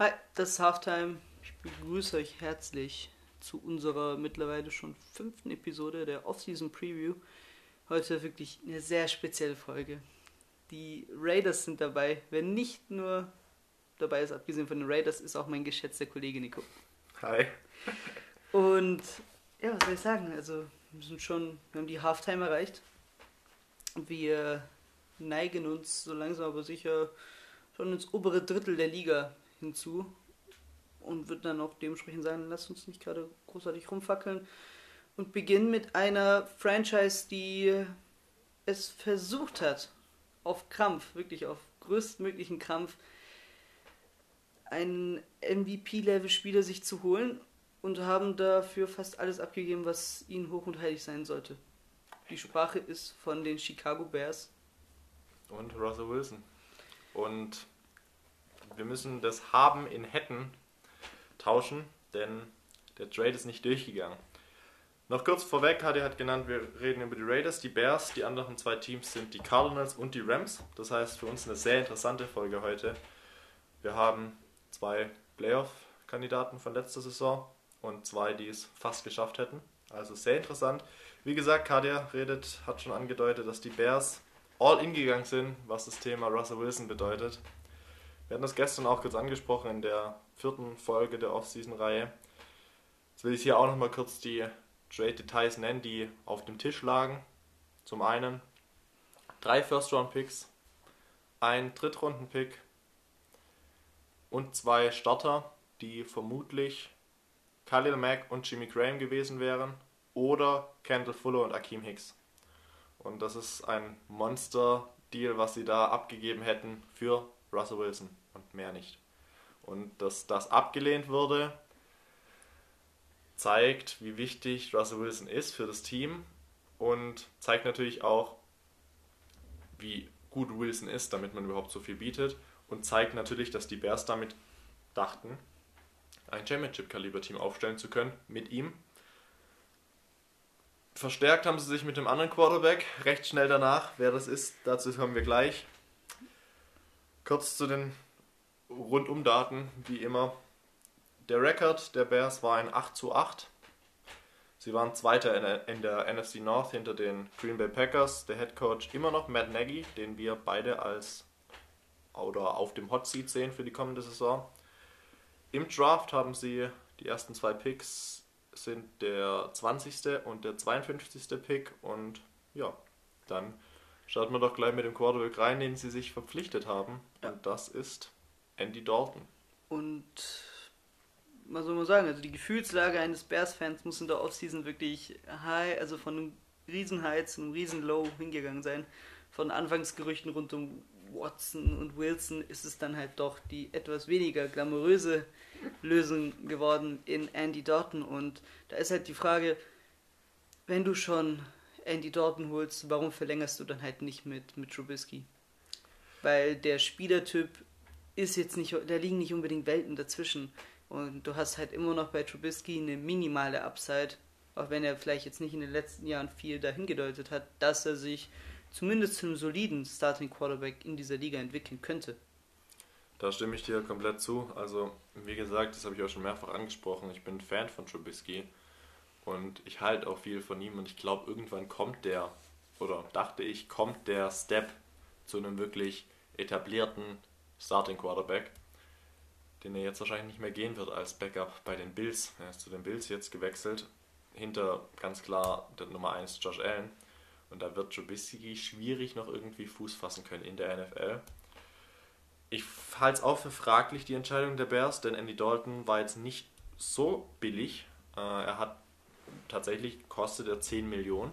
Hi, das ist Halftime. Ich begrüße euch herzlich zu unserer mittlerweile schon fünften Episode der Off-Season Preview. Heute wirklich eine sehr spezielle Folge. Die Raiders sind dabei. Wer nicht nur dabei ist, abgesehen von den Raiders, ist auch mein geschätzter Kollege Nico. Hi. Und ja, was soll ich sagen? Also, wir sind schon, wir haben die Halftime erreicht. Wir neigen uns so langsam aber sicher schon ins obere Drittel der Liga hinzu und würde dann auch dementsprechend sagen, lasst uns nicht gerade großartig rumfackeln und beginnen mit einer Franchise, die es versucht hat, auf Krampf, wirklich auf größtmöglichen Krampf, einen MVP-Level-Spieler sich zu holen und haben dafür fast alles abgegeben, was ihnen hoch und heilig sein sollte. Die Sprache ist von den Chicago Bears. Und Russell Wilson. Und wir müssen das Haben in Hätten tauschen, denn der Trade ist nicht durchgegangen. Noch kurz vorweg, Hadi hat genannt, wir reden über die Raiders, die Bears, die anderen zwei Teams sind die Cardinals und die Rams. Das heißt für uns eine sehr interessante Folge heute. Wir haben zwei Playoff-Kandidaten von letzter Saison und zwei, die es fast geschafft hätten. Also sehr interessant. Wie gesagt, Kadia redet, hat schon angedeutet, dass die Bears all in gegangen sind, was das Thema Russell Wilson bedeutet. Wir hatten das gestern auch kurz angesprochen in der vierten Folge der Off-Season-Reihe. Jetzt will ich hier auch nochmal kurz die Trade-Details nennen, die auf dem Tisch lagen. Zum einen drei First-Round-Picks, ein Drittrunden-Pick und zwei Starter, die vermutlich Khalil Mack und Jimmy Graham gewesen wären oder Kendall Fuller und Akeem Hicks. Und das ist ein Monster-Deal, was sie da abgegeben hätten für Russell Wilson und mehr nicht. Und dass das abgelehnt wurde, zeigt, wie wichtig Russell Wilson ist für das Team und zeigt natürlich auch, wie gut Wilson ist, damit man überhaupt so viel bietet und zeigt natürlich, dass die Bears damit dachten, ein Championship-Kaliber-Team aufstellen zu können mit ihm. Verstärkt haben sie sich mit dem anderen Quarterback recht schnell danach. Wer das ist, dazu kommen wir gleich. Kurz zu den Rundumdaten, wie immer. Der Rekord der Bears war ein 8 zu 8. Sie waren Zweiter in der NFC North hinter den Green Bay Packers. Der Head Coach immer noch Matt Nagy, den wir beide als oder auf dem Hot Seat sehen für die kommende Saison. Im Draft haben sie die ersten zwei Picks sind der 20. und der 52. Pick und ja, dann starten wir doch gleich mit dem Quarterback rein, den sie sich verpflichtet haben. Ja. Und das ist Andy Dalton. Und was soll man sagen, also die Gefühlslage eines Bears-Fans muss in der Offseason wirklich high, also von einem riesen High zu einem riesen Low hingegangen sein. Von Anfangsgerüchten rund um Watson und Wilson ist es dann halt doch die etwas weniger glamouröse Lösung geworden in Andy Dalton. Und da ist halt die Frage, wenn du schon Andy Dalton holst, warum verlängerst du dann halt nicht mit, mit Trubisky? Weil der Spielertyp ist jetzt nicht, da liegen nicht unbedingt Welten dazwischen. Und du hast halt immer noch bei Trubisky eine minimale Upside, auch wenn er vielleicht jetzt nicht in den letzten Jahren viel dahin gedeutet hat, dass er sich zumindest zu einem soliden Starting Quarterback in dieser Liga entwickeln könnte. Da stimme ich dir komplett zu. Also, wie gesagt, das habe ich auch schon mehrfach angesprochen. Ich bin Fan von Trubisky und ich halte auch viel von ihm und ich glaube, irgendwann kommt der, oder dachte ich, kommt der Step zu einem wirklich etablierten Starting Quarterback, den er jetzt wahrscheinlich nicht mehr gehen wird als Backup bei den Bills. Er ist zu den Bills jetzt gewechselt. Hinter ganz klar der Nummer 1 Josh Allen. Und da wird Trubisky schwierig noch irgendwie Fuß fassen können in der NFL. Ich halte es auch für fraglich, die Entscheidung der Bears, denn Andy Dalton war jetzt nicht so billig. Äh, er hat tatsächlich kostet er 10 Millionen.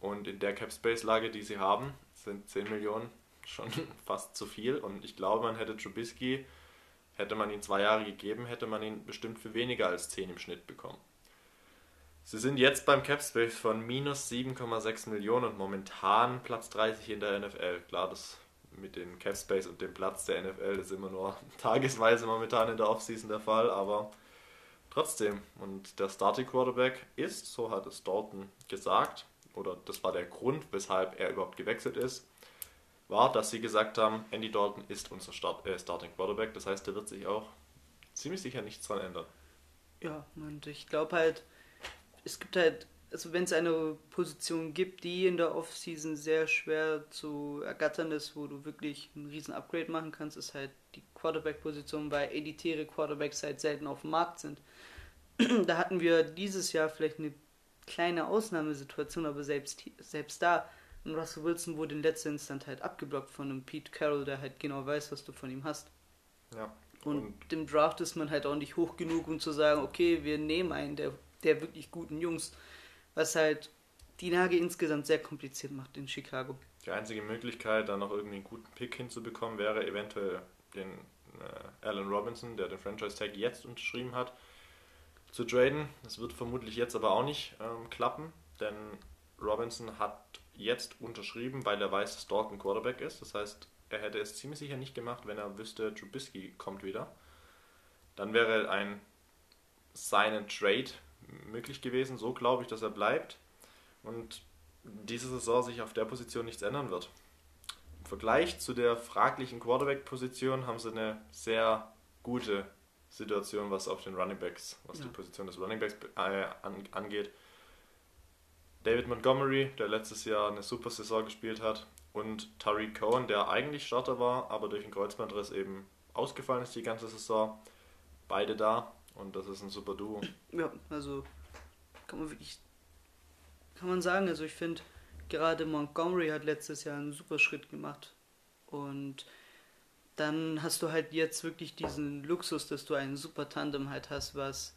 Und in der Cap Space Lage, die sie haben, sind 10 Millionen schon fast zu viel. Und ich glaube, man hätte Trubisky, hätte man ihn zwei Jahre gegeben, hätte man ihn bestimmt für weniger als 10 im Schnitt bekommen. Sie sind jetzt beim Capspace von minus 7,6 Millionen und momentan Platz 30 in der NFL. Klar, das mit dem Capspace und dem Platz der NFL ist immer nur tagesweise momentan in der Offseason der Fall, aber trotzdem. Und der Starting Quarterback ist, so hat es Dalton gesagt, oder das war der Grund, weshalb er überhaupt gewechselt ist, war, dass sie gesagt haben, Andy Dalton ist unser Start, äh, Starting Quarterback. Das heißt, da wird sich auch ziemlich sicher nichts dran ändern. Ja, und ich glaube halt, es gibt halt, also wenn es eine Position gibt, die in der Offseason sehr schwer zu ergattern ist, wo du wirklich einen riesen Upgrade machen kannst, ist halt die Quarterback-Position, weil elitäre Quarterbacks halt selten auf dem Markt sind. da hatten wir dieses Jahr vielleicht eine kleine Ausnahmesituation, aber selbst, selbst da und Russell Wilson wurde in letzter Instanz halt abgeblockt von einem Pete Carroll, der halt genau weiß, was du von ihm hast. Ja. Und, und im Draft ist man halt auch nicht hoch genug, um zu sagen, okay, wir nehmen einen der, der wirklich guten Jungs, was halt die Lage insgesamt sehr kompliziert macht in Chicago. Die einzige Möglichkeit, da noch irgendwie einen guten Pick hinzubekommen, wäre eventuell den äh, Alan Robinson, der den Franchise Tag jetzt unterschrieben hat, zu traden. Das wird vermutlich jetzt aber auch nicht ähm, klappen, denn Robinson hat jetzt unterschrieben, weil er weiß, dass Dalton Quarterback ist. Das heißt, er hätte es ziemlich sicher nicht gemacht, wenn er wüsste, Trubisky kommt wieder. Dann wäre ein seinen Trade möglich gewesen. So glaube ich, dass er bleibt und diese Saison sich auf der Position nichts ändern wird. Im Vergleich zu der fraglichen Quarterback-Position haben sie eine sehr gute Situation, was auf den Running Backs, was ja. die Position des Running Backs äh, angeht. David Montgomery, der letztes Jahr eine super Saison gespielt hat, und Tariq Cohen, der eigentlich Starter war, aber durch den Kreuzbandriss eben ausgefallen ist die ganze Saison. Beide da und das ist ein super Duo. Ja, also kann man wirklich, kann man sagen, also ich finde, gerade Montgomery hat letztes Jahr einen super Schritt gemacht und dann hast du halt jetzt wirklich diesen Luxus, dass du einen super Tandem halt hast, was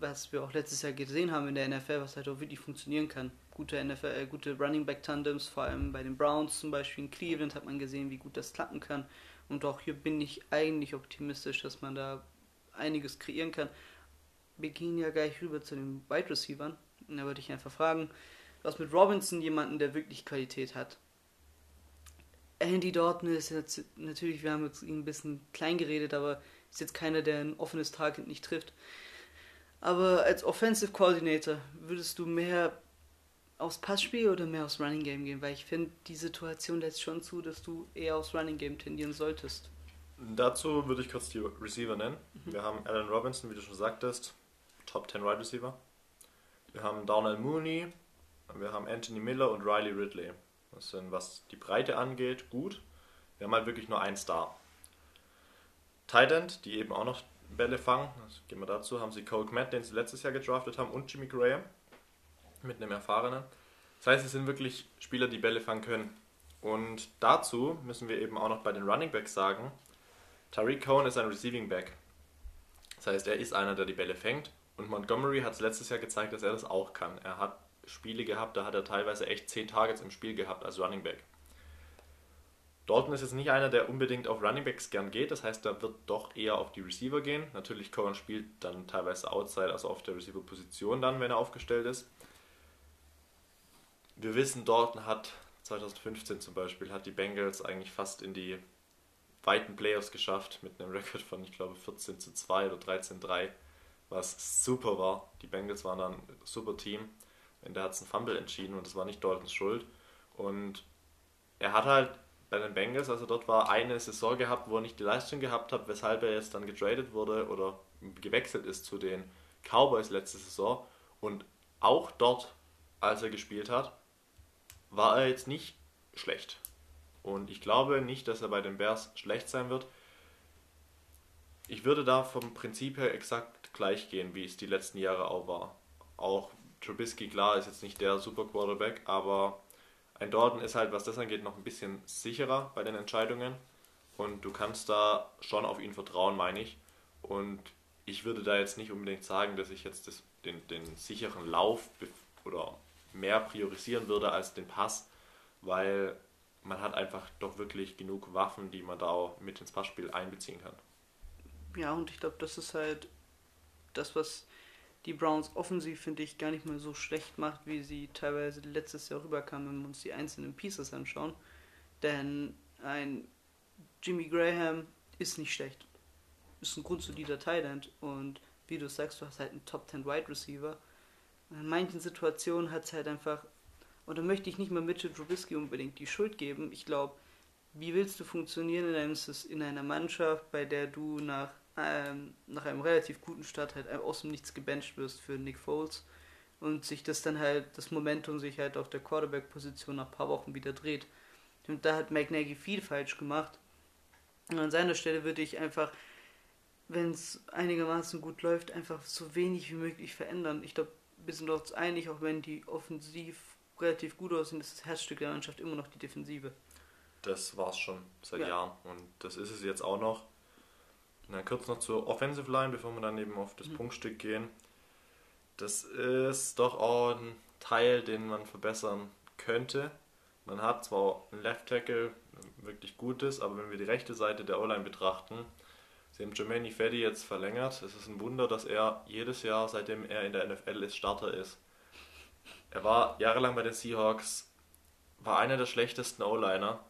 was wir auch letztes Jahr gesehen haben in der NFL, was halt auch wirklich funktionieren kann. Gute NFL, äh, gute Running Back Tandems, vor allem bei den Browns zum Beispiel in Cleveland hat man gesehen, wie gut das klappen kann. Und auch hier bin ich eigentlich optimistisch, dass man da einiges kreieren kann. Wir gehen ja gleich rüber zu den Wide Receivers. Da würde ich einfach fragen, was mit Robinson jemanden, der wirklich Qualität hat. Andy Dalton ist jetzt natürlich, wir haben jetzt ihn ein bisschen klein geredet, aber ist jetzt keiner, der ein offenes Target nicht trifft. Aber als Offensive Coordinator würdest du mehr aufs Passspiel oder mehr aufs Running Game gehen? Weil ich finde, die Situation lässt schon zu, dass du eher aufs Running Game tendieren solltest. Dazu würde ich kurz die Receiver nennen. Mhm. Wir haben Alan Robinson, wie du schon sagtest, Top 10 Wide Receiver. Wir haben Darnell Mooney, wir haben Anthony Miller und Riley Ridley. Das sind, was die Breite angeht, gut. Wir haben halt wirklich nur einen Star. Tight End, die eben auch noch Bälle fangen. Also gehen wir dazu. Haben sie Cole Kmet, den sie letztes Jahr gedraftet haben, und Jimmy Graham mit einem erfahrenen. Das heißt, es sind wirklich Spieler, die Bälle fangen können. Und dazu müssen wir eben auch noch bei den Running Backs sagen, Tariq Cohen ist ein Receiving Back. Das heißt, er ist einer, der die Bälle fängt. Und Montgomery hat es letztes Jahr gezeigt, dass er das auch kann. Er hat Spiele gehabt, da hat er teilweise echt 10 Targets im Spiel gehabt als Running Back. Dalton ist jetzt nicht einer, der unbedingt auf Runningbacks gern geht, das heißt, er wird doch eher auf die Receiver gehen. Natürlich, Cohen spielt dann teilweise Outside, also auf der Receiver-Position dann, wenn er aufgestellt ist. Wir wissen, Dalton hat 2015 zum Beispiel, hat die Bengals eigentlich fast in die weiten Playoffs geschafft, mit einem Rekord von, ich glaube, 14 zu 2 oder 13 zu 3, was super war. Die Bengals waren dann ein super Team. Und der hat es ein Fumble entschieden und das war nicht Daltons Schuld. Und er hat halt bei den Bengals. Also dort war eine Saison gehabt, wo er nicht die Leistung gehabt hat, weshalb er jetzt dann getradet wurde oder gewechselt ist zu den Cowboys letzte Saison. Und auch dort, als er gespielt hat, war er jetzt nicht schlecht. Und ich glaube nicht, dass er bei den Bears schlecht sein wird. Ich würde da vom Prinzip her exakt gleich gehen, wie es die letzten Jahre auch war. Auch Trubisky, klar, ist jetzt nicht der Super Quarterback, aber ein Dalton ist halt, was das angeht, noch ein bisschen sicherer bei den Entscheidungen. Und du kannst da schon auf ihn vertrauen, meine ich. Und ich würde da jetzt nicht unbedingt sagen, dass ich jetzt das, den, den sicheren Lauf oder mehr priorisieren würde als den Pass, weil man hat einfach doch wirklich genug Waffen, die man da auch mit ins Passspiel einbeziehen kann. Ja, und ich glaube, das ist halt das, was die Browns offensiv, finde ich, gar nicht mal so schlecht macht, wie sie teilweise letztes Jahr rüberkamen, wenn wir uns die einzelnen Pieces anschauen. Denn ein Jimmy Graham ist nicht schlecht. Ist ein grundsolider Thailand und wie du sagst, du hast halt einen Top 10 Wide Receiver. In manchen Situationen hat es halt einfach, und da möchte ich nicht mal Mitchell Trubisky unbedingt die Schuld geben. Ich glaube, wie willst du funktionieren in einer Mannschaft, bei der du nach, ähm, nach einem relativ guten Start halt aus dem Nichts gebencht wirst für Nick Foles und sich das dann halt, das Momentum sich halt auf der Quarterback-Position nach ein paar Wochen wieder dreht. Und da hat McNaghy viel falsch gemacht. Und an seiner Stelle würde ich einfach, wenn es einigermaßen gut läuft, einfach so wenig wie möglich verändern. Ich glaube, wir sind uns einig, auch wenn die offensiv relativ gut aussehen, ist das Herzstück der Mannschaft immer noch die Defensive. Das war es schon seit ja. Jahren und das ist es jetzt auch noch. Na, kurz noch zur Offensive Line, bevor wir dann eben auf das mhm. Punktstück gehen. Das ist doch auch ein Teil, den man verbessern könnte. Man hat zwar einen Left Tackle, wirklich gutes, aber wenn wir die rechte Seite der O-Line betrachten, sie haben Jermaine Feddy jetzt verlängert. Es ist ein Wunder, dass er jedes Jahr, seitdem er in der NFL ist, Starter ist. Er war jahrelang bei den Seahawks, war einer der schlechtesten O-Liner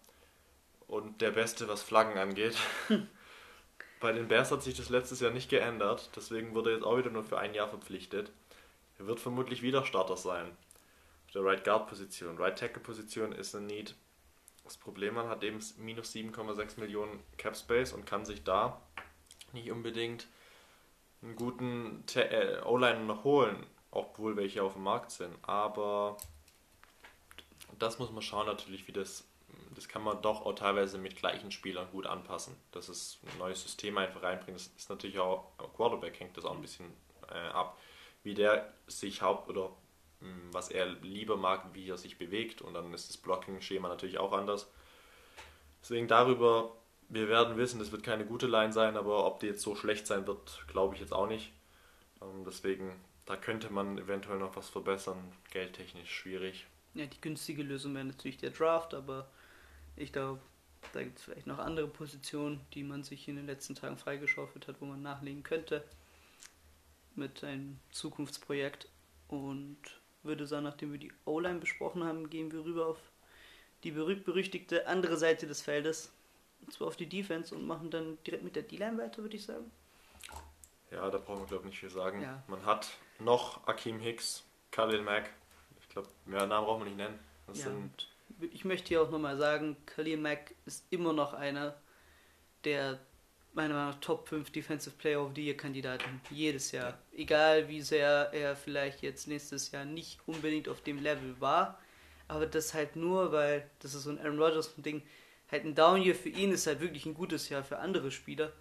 und der Beste, was Flaggen angeht. Bei den Bears hat sich das letztes Jahr nicht geändert, deswegen wurde er jetzt auch wieder nur für ein Jahr verpflichtet. Er wird vermutlich wieder Starter sein. Auf der Right Guard Position. Right Tackle Position ist ein Need. Das Problem, man hat eben minus 7,6 Millionen Cap Space und kann sich da nicht unbedingt einen guten äh, O-Liner noch holen, obwohl welche auf dem Markt sind. Aber das muss man schauen natürlich, wie das das kann man doch auch teilweise mit gleichen Spielern gut anpassen. Das ist ein neues System einfach reinbringt. Das ist natürlich auch, Quarterback hängt das auch ein bisschen äh, ab, wie der sich haupt oder mh, hm, was er lieber mag, wie er sich bewegt und dann ist das Blocking-Schema natürlich auch anders. Deswegen darüber, wir werden wissen, das wird keine gute Line sein, aber ob die jetzt so schlecht sein wird, glaube ich jetzt auch nicht. Ähm, deswegen, da könnte man eventuell noch was verbessern, geldtechnisch schwierig. Ja, die günstige Lösung wäre natürlich der Draft, aber ich glaube, da gibt es vielleicht noch andere Positionen, die man sich in den letzten Tagen freigeschaufelt hat, wo man nachlegen könnte mit einem Zukunftsprojekt. Und würde sagen, nachdem wir die O-Line besprochen haben, gehen wir rüber auf die berühmt-berüchtigte andere Seite des Feldes. Und zwar auf die Defense und machen dann direkt mit der D-Line weiter, würde ich sagen. Ja, da brauchen wir, glaube ich, nicht viel sagen. Ja. Man hat noch Akeem Hicks, Khalil Mack. Ich glaube, mehr Namen brauchen wir nicht nennen. Das ja, sind ich möchte hier auch nochmal sagen, Khalil Mack ist immer noch einer der meiner Meinung nach Top 5 Defensive Player of the Year Kandidaten. Jedes Jahr. Ja. Egal wie sehr er vielleicht jetzt nächstes Jahr nicht unbedingt auf dem Level war. Aber das halt nur, weil das ist so ein Aaron Rodgers Ding. Halt ein Down Year für ihn ist halt wirklich ein gutes Jahr für andere Spieler.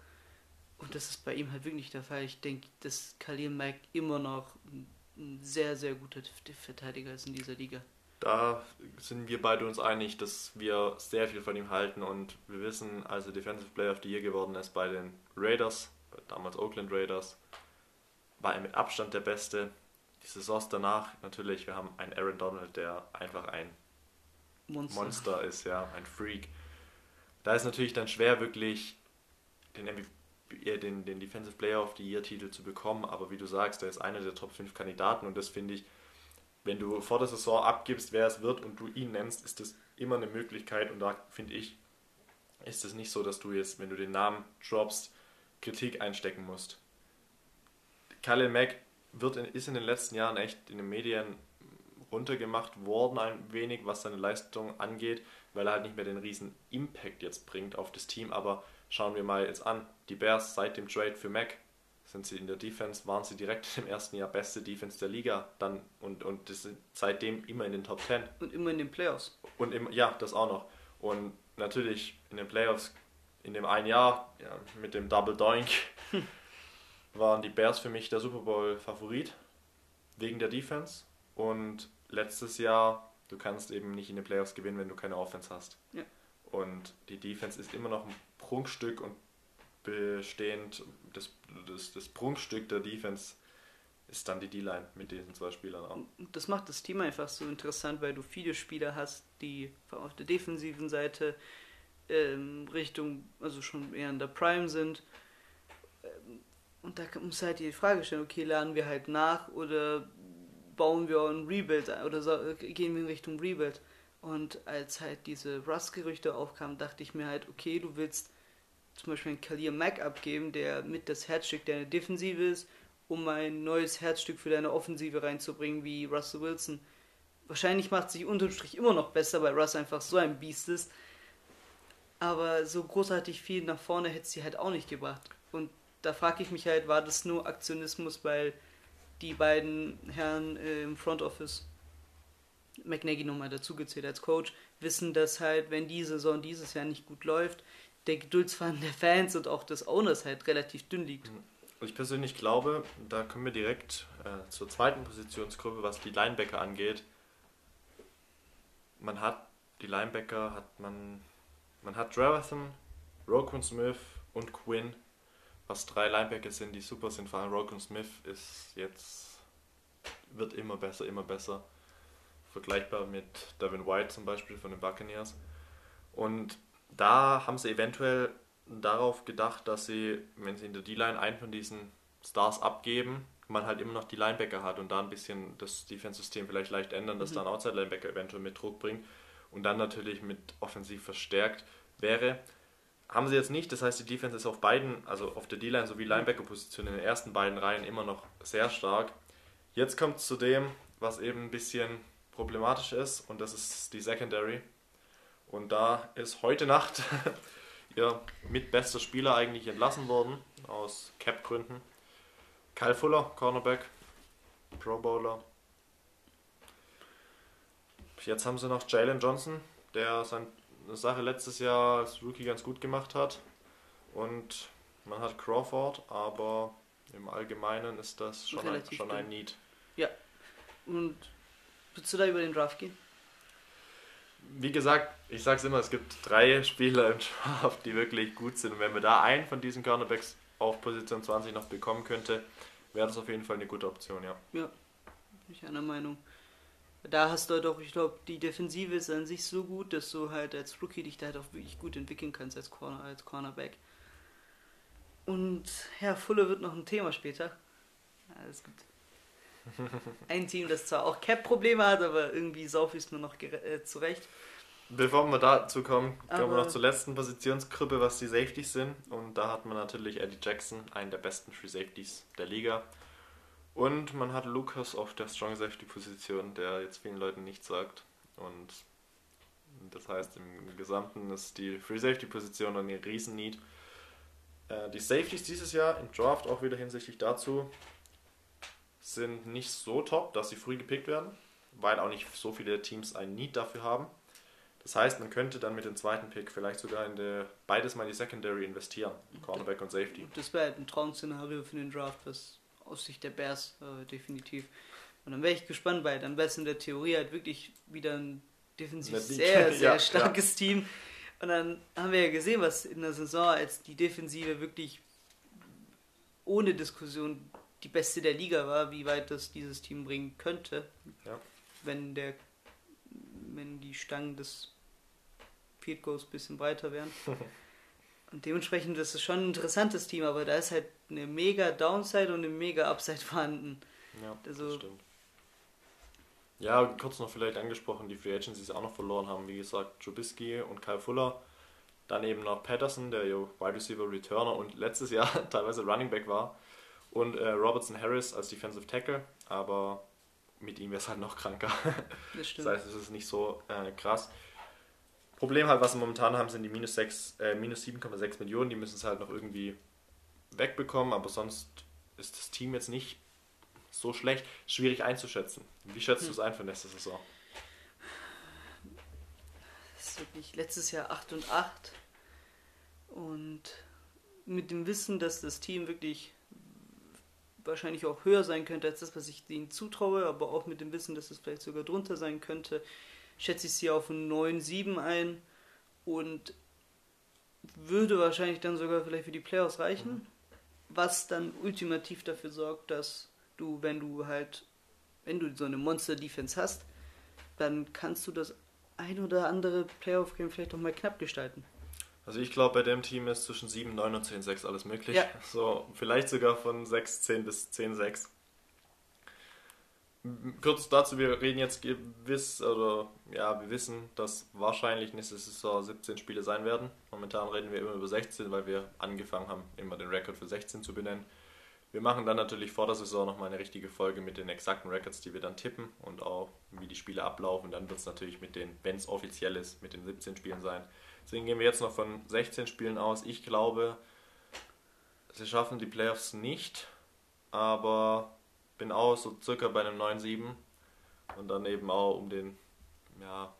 Und das ist bei ihm halt wirklich der Fall. Ich denke, dass Khalil Mack immer noch ein sehr, sehr guter Verteidiger ist in dieser Liga da sind wir beide uns einig, dass wir sehr viel von ihm halten und wir wissen, als er Defensive Player of the Year geworden ist bei den Raiders, damals Oakland Raiders, war er mit Abstand der Beste. Die Saisons danach natürlich, wir haben einen Aaron Donald, der einfach ein Monster, Monster ist, ja, ein Freak. Da ist natürlich dann schwer, wirklich den, MVP, äh, den, den Defensive Player of the Year Titel zu bekommen, aber wie du sagst, er ist einer der Top 5 Kandidaten und das finde ich, wenn du vor der Saison abgibst, wer es wird und du ihn nennst, ist das immer eine Möglichkeit und da finde ich, ist es nicht so, dass du jetzt, wenn du den Namen droppst, Kritik einstecken musst. Khalil Mack wird in, ist in den letzten Jahren echt in den Medien runtergemacht worden, ein wenig, was seine Leistung angeht, weil er halt nicht mehr den riesen Impact jetzt bringt auf das Team. Aber schauen wir mal jetzt an, die Bears seit dem Trade für Mack sind sie in der Defense, waren sie direkt im ersten Jahr beste Defense der Liga dann und, und das sind seitdem immer in den Top 10. Und immer in den Playoffs. Und im, ja, das auch noch. Und natürlich in den Playoffs in dem einen Jahr ja, mit dem Double Doink waren die Bears für mich der Super Bowl Favorit wegen der Defense und letztes Jahr du kannst eben nicht in den Playoffs gewinnen, wenn du keine Offense hast. Ja. Und die Defense ist immer noch ein Prunkstück und bestehend, das, das, das Prunkstück der Defense ist dann die D-Line mit diesen zwei Spielern auch. Das macht das Team einfach so interessant, weil du viele Spieler hast, die auf der defensiven Seite ähm, Richtung, also schon eher in der Prime sind. Ähm, und da muss halt die Frage stellen, okay, lernen wir halt nach oder bauen wir ein Rebuild oder so, gehen wir in Richtung Rebuild? Und als halt diese Rust-Gerüchte aufkamen, dachte ich mir halt, okay, du willst zum Beispiel einen Kalir Mack abgeben, der mit das Herzstück deiner Defensive ist, um ein neues Herzstück für deine Offensive reinzubringen, wie Russell Wilson. Wahrscheinlich macht sich unterm Strich immer noch besser, weil Russ einfach so ein Biest ist. Aber so großartig viel nach vorne hätte sie halt auch nicht gebracht. Und da frage ich mich halt, war das nur Aktionismus, weil die beiden Herren äh, im Front Office, McNaghy nochmal dazugezählt als Coach, wissen, dass halt, wenn die Saison dieses Jahr nicht gut läuft, der Geduldsfaden der Fans und auch des Owners halt relativ dünn liegt. Ich persönlich glaube, da kommen wir direkt äh, zur zweiten Positionsgruppe, was die Linebacker angeht. Man hat die Linebacker, hat man, man hat Trevathan, Roquan Smith und Quinn, was drei Linebacker sind, die super sind. Vor allem Roquan Smith ist jetzt, wird immer besser, immer besser. Vergleichbar mit Devin White zum Beispiel von den Buccaneers. Und da haben sie eventuell darauf gedacht, dass sie, wenn sie in der D-Line einen von diesen Stars abgeben, man halt immer noch die Linebacker hat und da ein bisschen das Defense-System vielleicht leicht ändern, dass mhm. da ein Outside-Linebacker eventuell mit Druck bringt und dann natürlich mit offensiv verstärkt wäre. Haben sie jetzt nicht, das heißt, die Defense ist auf beiden, also auf der D-Line sowie Linebacker-Position in den ersten beiden Reihen immer noch sehr stark. Jetzt kommt es zu dem, was eben ein bisschen problematisch ist und das ist die Secondary. Und da ist heute Nacht ihr mitbester Spieler eigentlich entlassen worden, aus Cap-Gründen. Kyle Fuller, Cornerback, Pro Bowler. Jetzt haben sie noch Jalen Johnson, der seine Sache letztes Jahr als Rookie ganz gut gemacht hat. Und man hat Crawford, aber im Allgemeinen ist das schon, ein, schon ein Need. Ja. Und willst du da über den Draft gehen? Wie gesagt, ich sage es immer, es gibt drei Spieler im Draft, die wirklich gut sind. Und wenn wir da einen von diesen Cornerbacks auf Position 20 noch bekommen könnte, wäre das auf jeden Fall eine gute Option, ja. Ja, bin ich einer Meinung. Da hast du halt auch, ich glaube, die Defensive ist an sich so gut, dass du halt als Rookie dich da halt auch wirklich gut entwickeln kannst als, Corner, als Cornerback. Und Herr Fuller wird noch ein Thema später. Ja, es gibt ein Team, das zwar auch Cap-Probleme hat, aber irgendwie sauf ist nur noch äh, zurecht. Bevor wir dazu kommen, kommen aber wir noch zur letzten Positionsgruppe, was die Safeties sind. Und da hat man natürlich Eddie Jackson, einen der besten Free Safeties der Liga. Und man hat Lucas auf der Strong Safety Position, der jetzt vielen Leuten nichts sagt. Und das heißt, im Gesamten ist die Free Safety Position ein Riesen-Need. Äh, die Safeties dieses Jahr im Draft auch wieder hinsichtlich dazu sind nicht so top, dass sie früh gepickt werden, weil auch nicht so viele Teams ein Need dafür haben. Das heißt, man könnte dann mit dem zweiten Pick vielleicht sogar in der, beides mal in die Secondary investieren, Cornerback und Safety. Das wäre halt ein Traum-Szenario für den Draft, was aus Sicht der Bears äh, definitiv. Und dann wäre ich gespannt, weil dann wäre es in der Theorie halt wirklich wieder ein defensiv sehr, sehr ja, starkes ja. Team. Und dann haben wir ja gesehen, was in der Saison als die Defensive wirklich ohne Diskussion die beste der Liga war, wie weit das dieses Team bringen könnte, ja. wenn der wenn die Stangen des Field Goals ein bisschen breiter wären. und dementsprechend ist es schon ein interessantes Team, aber da ist halt eine mega Downside und eine mega Upside vorhanden. Ja, also, das stimmt. Ja, kurz noch vielleicht angesprochen, die Free Agents, die sie auch noch verloren haben, wie gesagt, Trubisky und Kyle Fuller. Dann eben noch Patterson, der ja Wide Receiver Returner und letztes Jahr teilweise Running Back war und äh, Robertson Harris als Defensive Tackle, aber mit ihm wäre es halt noch kranker. Das, das, heißt, es ist nicht so äh, krass. Problem halt, was wir momentan haben, sind die minus, äh, minus 7,6 Millionen. Die müssen es halt noch irgendwie wegbekommen, aber sonst ist das Team jetzt nicht so schlecht. Schwierig einzuschätzen. Wie schätzt hm. du es ein für nächste Saison? Das ist wirklich letztes Jahr 8 und 8. Und mit dem Wissen, dass das Team wirklich wahrscheinlich auch höher sein könnte als das, was ich ihnen zutraue, aber auch mit dem Wissen, dass es vielleicht sogar drunter sein könnte, schätze ich sie auf einen 9-7 ein und würde wahrscheinlich dann sogar vielleicht für die Playoffs reichen, mhm. was dann ultimativ dafür sorgt, dass du, wenn du halt, wenn du so eine Monster-Defense hast, dann kannst du das ein oder andere Playoff-Game vielleicht auch mal knapp gestalten. Also ich glaube, bei dem Team ist zwischen 7, 9 und 10, 6 alles möglich. Ja. So, vielleicht sogar von 6, 10 bis 10, 6. Kurz dazu, wir reden jetzt gewiss, oder ja, wir wissen, dass wahrscheinlich nächste Saison 17 Spiele sein werden. Momentan reden wir immer über 16, weil wir angefangen haben, immer den Rekord für 16 zu benennen. Wir machen dann natürlich vor der Saison nochmal eine richtige Folge mit den exakten Records, die wir dann tippen und auch wie die Spiele ablaufen. Dann wird es natürlich mit den, wenn es offiziell ist, mit den 17 Spielen sein. Deswegen gehen wir jetzt noch von 16 Spielen aus. Ich glaube, sie schaffen die Playoffs nicht, aber bin auch so circa bei einem 9-7 und dann eben auch um den ja,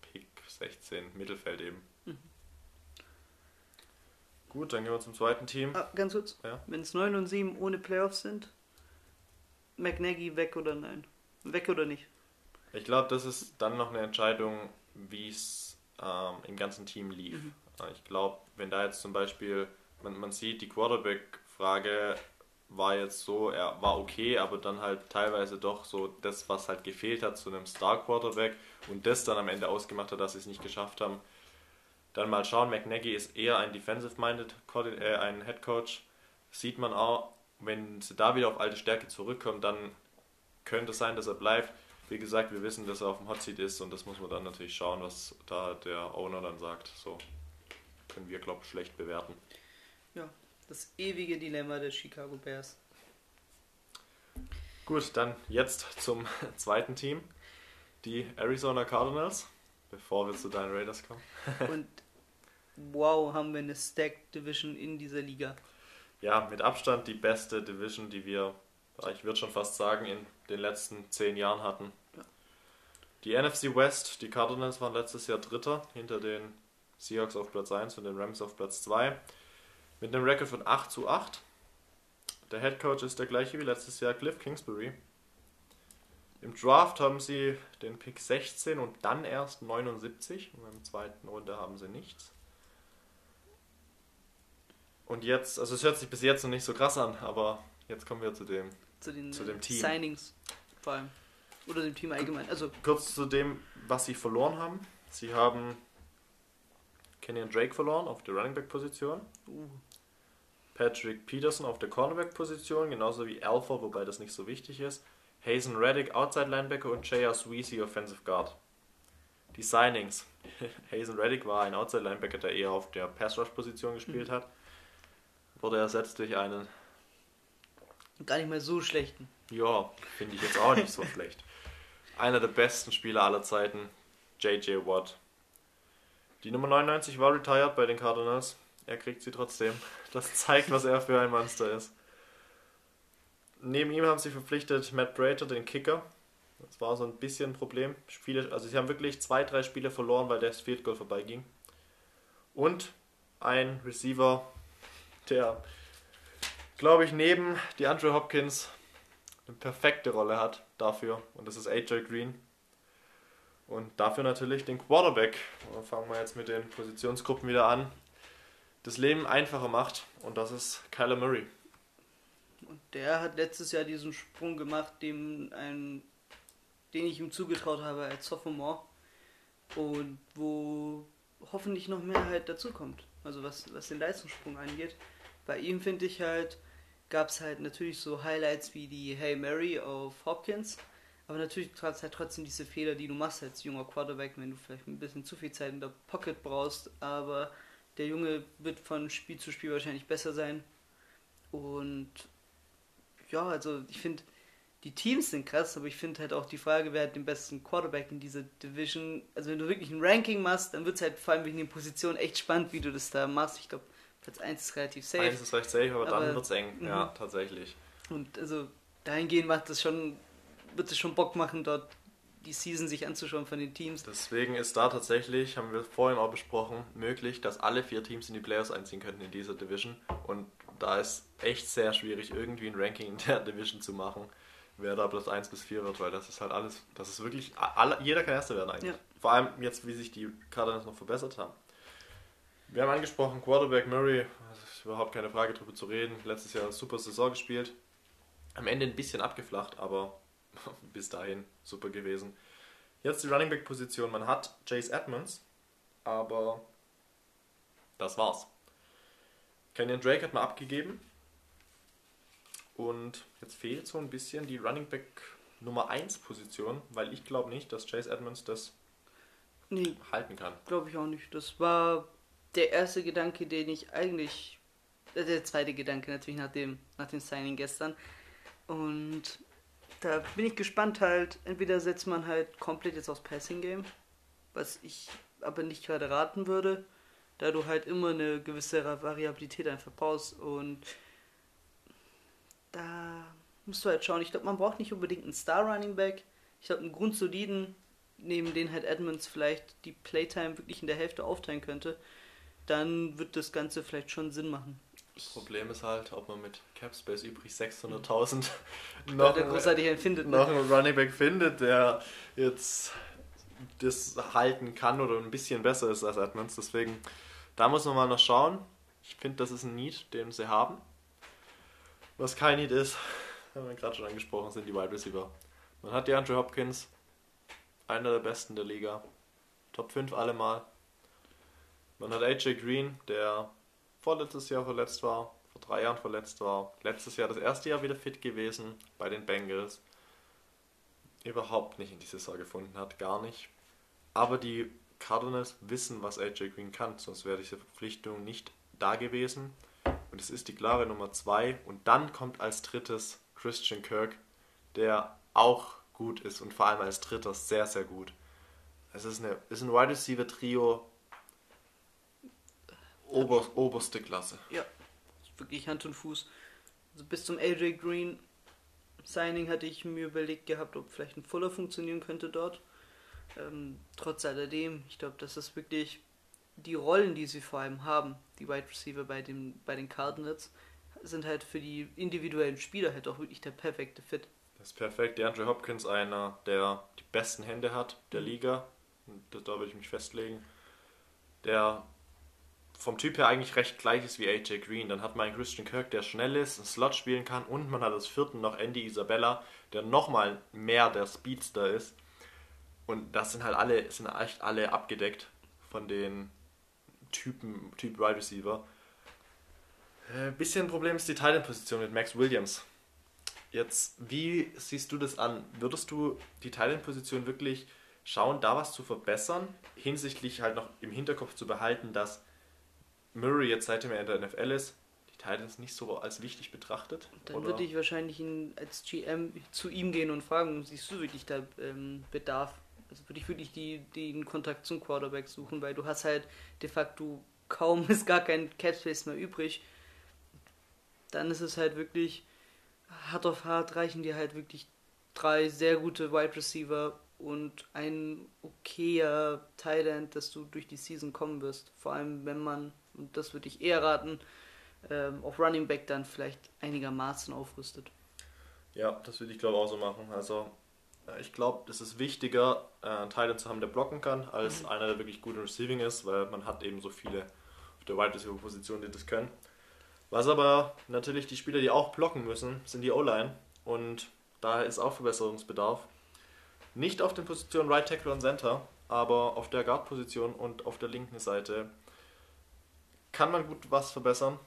Pick 16 Mittelfeld eben. Mhm. Gut, dann gehen wir zum zweiten Team. Ah, ganz kurz. Ja? Wenn es 9 und 7 ohne Playoffs sind, McNaggy weg oder nein? Weg oder nicht? Ich glaube, das ist dann noch eine Entscheidung, wie es ähm, im ganzen Team lief. Mhm. Ich glaube, wenn da jetzt zum Beispiel, man, man sieht, die Quarterback-Frage war jetzt so, er war okay, aber dann halt teilweise doch so das, was halt gefehlt hat zu einem Star-Quarterback und das dann am Ende ausgemacht hat, dass sie es nicht geschafft haben. Dann mal schauen, McNaggy ist eher ein defensive-minded äh, ein Head Coach. Sieht man auch, wenn sie da wieder auf alte Stärke zurückkommt, dann könnte es sein, dass er bleibt. Wie gesagt, wir wissen, dass er auf dem Hot Seat ist und das muss man dann natürlich schauen, was da der Owner dann sagt. So können wir, glaube ich, schlecht bewerten. Ja, das ewige Dilemma der Chicago Bears. Gut, dann jetzt zum zweiten Team, die Arizona Cardinals, bevor wir zu deinen Raiders kommen. und wow, haben wir eine Stacked Division in dieser Liga. Ja, mit Abstand die beste Division, die wir, ich würde schon fast sagen, in den letzten zehn Jahren hatten. Ja. Die NFC West, die Cardinals waren letztes Jahr Dritter hinter den Seahawks auf Platz 1 und den Rams auf Platz 2 mit einem Rekord von 8 zu 8. Der Head Coach ist der gleiche wie letztes Jahr, Cliff Kingsbury. Im Draft haben sie den Pick 16 und dann erst 79 und der zweiten Runde haben sie nichts. Und jetzt, also es hört sich bis jetzt noch nicht so krass an, aber jetzt kommen wir zu dem, zu, den, zu dem Team. Signings vor allem. Oder dem Team allgemein. Also Kurz zu dem, was sie verloren haben. Sie haben Kenyon Drake verloren auf der Running Back Position. Uh. Patrick Peterson auf der Cornerback Position, genauso wie Alpha, wobei das nicht so wichtig ist. Hazen Reddick Outside Linebacker und J.R. Sweezy Offensive Guard. Die Signings. Hazen Reddick war ein Outside Linebacker, der eher auf der Pass Rush Position gespielt mhm. hat wurde ersetzt durch einen. Gar nicht mehr so schlechten. Ja, finde ich jetzt auch nicht so schlecht. Einer der besten Spieler aller Zeiten, J.J. Watt. Die Nummer 99 war retired bei den Cardinals. Er kriegt sie trotzdem. Das zeigt, was er für ein Monster ist. Neben ihm haben sie verpflichtet Matt Prater, den Kicker. Das war so ein bisschen ein Problem. Spiele, also sie haben wirklich zwei, drei Spiele verloren, weil der Field Goal vorbeiging. Und ein Receiver, der, glaube ich, neben die Andrew Hopkins eine perfekte Rolle hat dafür. Und das ist AJ Green. Und dafür natürlich den Quarterback. Und fangen wir jetzt mit den Positionsgruppen wieder an. Das Leben einfacher macht. Und das ist Kyler Murray. Und der hat letztes Jahr diesen Sprung gemacht, dem ein, den ich ihm zugetraut habe als Sophomore. Und wo hoffentlich noch mehr halt dazukommt. Also was, was den Leistungssprung angeht bei ihm finde ich halt, gab es halt natürlich so Highlights wie die Hey Mary auf Hopkins. Aber natürlich gab es halt trotzdem diese Fehler, die du machst als junger Quarterback, wenn du vielleicht ein bisschen zu viel Zeit in der Pocket brauchst. Aber der Junge wird von Spiel zu Spiel wahrscheinlich besser sein. Und ja, also ich finde, die Teams sind krass, aber ich finde halt auch die Frage, wer hat den besten Quarterback in dieser Division. Also wenn du wirklich ein Ranking machst, dann wird es halt vor allem wegen den Positionen echt spannend, wie du das da machst. Ich glaube, Platz 1 ist relativ safe. 1 ist recht safe, aber, aber dann wird es eng, ja, mhm. tatsächlich. Und also dahingehend macht es schon, wird es schon Bock machen, dort die Season sich anzuschauen von den Teams. Deswegen ist da tatsächlich, haben wir vorhin auch besprochen, möglich, dass alle vier Teams in die Playoffs einziehen könnten in dieser Division. Und da ist echt sehr schwierig, irgendwie ein Ranking in der Division zu machen, wer da Platz 1 bis 4 wird, weil das ist halt alles, das ist wirklich, alle, jeder kann Erster werden eigentlich. Ja. Vor allem jetzt, wie sich die Cardinals noch verbessert haben. Wir haben angesprochen, Quarterback Murray, ist überhaupt keine Frage drüber zu reden. Letztes Jahr super Saison gespielt. Am Ende ein bisschen abgeflacht, aber bis dahin super gewesen. Jetzt die Running Back Position. Man hat Chase Edmonds, aber das war's. Kenyon Drake hat man abgegeben. Und jetzt fehlt so ein bisschen die Running Back Nummer 1 Position, weil ich glaube nicht, dass Chase Edmonds das nee, halten kann. Glaube ich auch nicht. Das war der erste Gedanke, den ich eigentlich, äh, der zweite Gedanke natürlich nach dem, nach dem Signing gestern. Und da bin ich gespannt halt. Entweder setzt man halt komplett jetzt aufs Passing Game, was ich aber nicht gerade raten würde, da du halt immer eine gewisse Variabilität einfach brauchst und da musst du halt schauen. Ich glaube, man braucht nicht unbedingt einen Star Running Back. Ich glaube, einen grundsoliden, neben den halt Edmonds vielleicht die Playtime wirklich in der Hälfte aufteilen könnte, dann wird das Ganze vielleicht schon Sinn machen. Das Problem ist halt, ob man mit Capspace übrig 600.000 noch, großartig findet, ne? noch einen Running Back findet, der jetzt das halten kann oder ein bisschen besser ist als Edmonds. Deswegen, da muss man mal noch schauen. Ich finde, das ist ein Need, den sie haben. Was kein Need ist, haben wir gerade schon angesprochen, sind die Wide Receiver. Man hat die Andrew Hopkins, einer der besten der Liga. Top 5 allemal. Man hat AJ Green, der vorletztes Jahr verletzt war, vor drei Jahren verletzt war, letztes Jahr das erste Jahr wieder fit gewesen bei den Bengals, überhaupt nicht in die Saison gefunden hat, gar nicht. Aber die Cardinals wissen, was AJ Green kann, sonst wäre diese Verpflichtung nicht da gewesen. Und es ist die klare Nummer zwei. Und dann kommt als drittes Christian Kirk, der auch gut ist und vor allem als dritter sehr, sehr gut. Es ist, eine, ist ein Wide Receiver Trio, Ober, oberste Klasse. Ja, wirklich Hand und Fuß. Also bis zum AJ Green Signing hatte ich mir überlegt gehabt, ob vielleicht ein Fuller funktionieren könnte dort. Ähm, trotz alledem, ich glaube, das ist wirklich die Rollen, die sie vor allem haben, die Wide Receiver bei, dem, bei den Cardinals, sind halt für die individuellen Spieler halt auch wirklich der perfekte Fit. Das ist perfekt. Der Andrew Hopkins, einer, der die besten Hände hat der mhm. Liga. Da würde ich mich festlegen. Der vom Typ her eigentlich recht gleich ist wie AJ Green. Dann hat man einen Christian Kirk, der schnell ist, einen Slot spielen kann und man hat als vierten noch Andy Isabella, der nochmal mehr der Speedster ist. Und das sind halt alle, sind echt alle abgedeckt von den Typen, Typ Wide Receiver. Äh, bisschen Problem ist die Titan-Position mit Max Williams. Jetzt, wie siehst du das an? Würdest du die Titan-Position wirklich schauen, da was zu verbessern, hinsichtlich halt noch im Hinterkopf zu behalten, dass Murray jetzt seitdem er in der NFL ist, die Titans nicht so als wichtig betrachtet? Dann oder? würde ich wahrscheinlich ihn als GM zu ihm gehen und fragen, siehst du wirklich da ähm, Bedarf? Also würde ich wirklich die, den Kontakt zum Quarterback suchen, weil du hast halt de facto kaum ist gar kein Capspace mehr übrig. Dann ist es halt wirklich hart auf hart reichen dir halt wirklich drei sehr gute Wide Receiver und ein okayer Tight End, dass du durch die Season kommen wirst. Vor allem, wenn man und das würde ich eher raten, ähm, auf Running Back dann vielleicht einigermaßen aufrüstet. Ja, das würde ich glaube auch so machen. Also äh, ich glaube, es ist wichtiger, äh, einen Teil zu haben, der blocken kann, als mhm. einer, der wirklich gut im Receiving ist, weil man hat eben so viele auf der Wide Receiver Position, die das können. Was aber natürlich die Spieler, die auch blocken müssen, sind die O-Line und da ist auch Verbesserungsbedarf. Nicht auf den Positionen Right Tackle und Center, aber auf der Guard-Position und auf der linken Seite kann man gut was verbessern.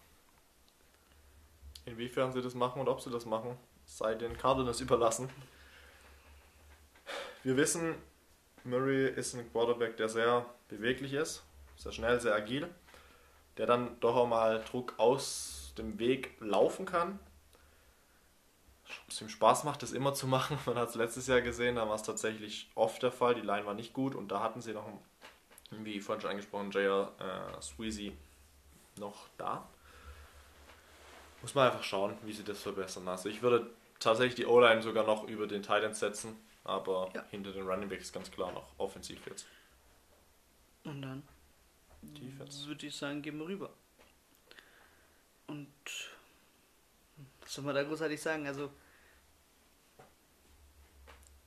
Inwiefern sie das machen und ob sie das machen, sei den Cardinals überlassen. Wir wissen, Murray ist ein Quarterback, der sehr beweglich ist, sehr schnell, sehr agil, der dann doch auch mal Druck aus dem Weg laufen kann. Es ihm Spaß macht, das immer zu machen. Man hat es letztes Jahr gesehen, da war es tatsächlich oft der Fall. Die Line war nicht gut und da hatten sie noch, wie vorhin schon angesprochen, J.R. Äh, Sweezy noch da. Muss man einfach schauen, wie sie das verbessern. Also ich würde tatsächlich die O-Line sogar noch über den Titans setzen, aber ja. hinter den Running Backs ganz klar noch offensiv jetzt. Und dann Defense. würde ich sagen, gehen wir rüber. Und was soll man da großartig sagen? Also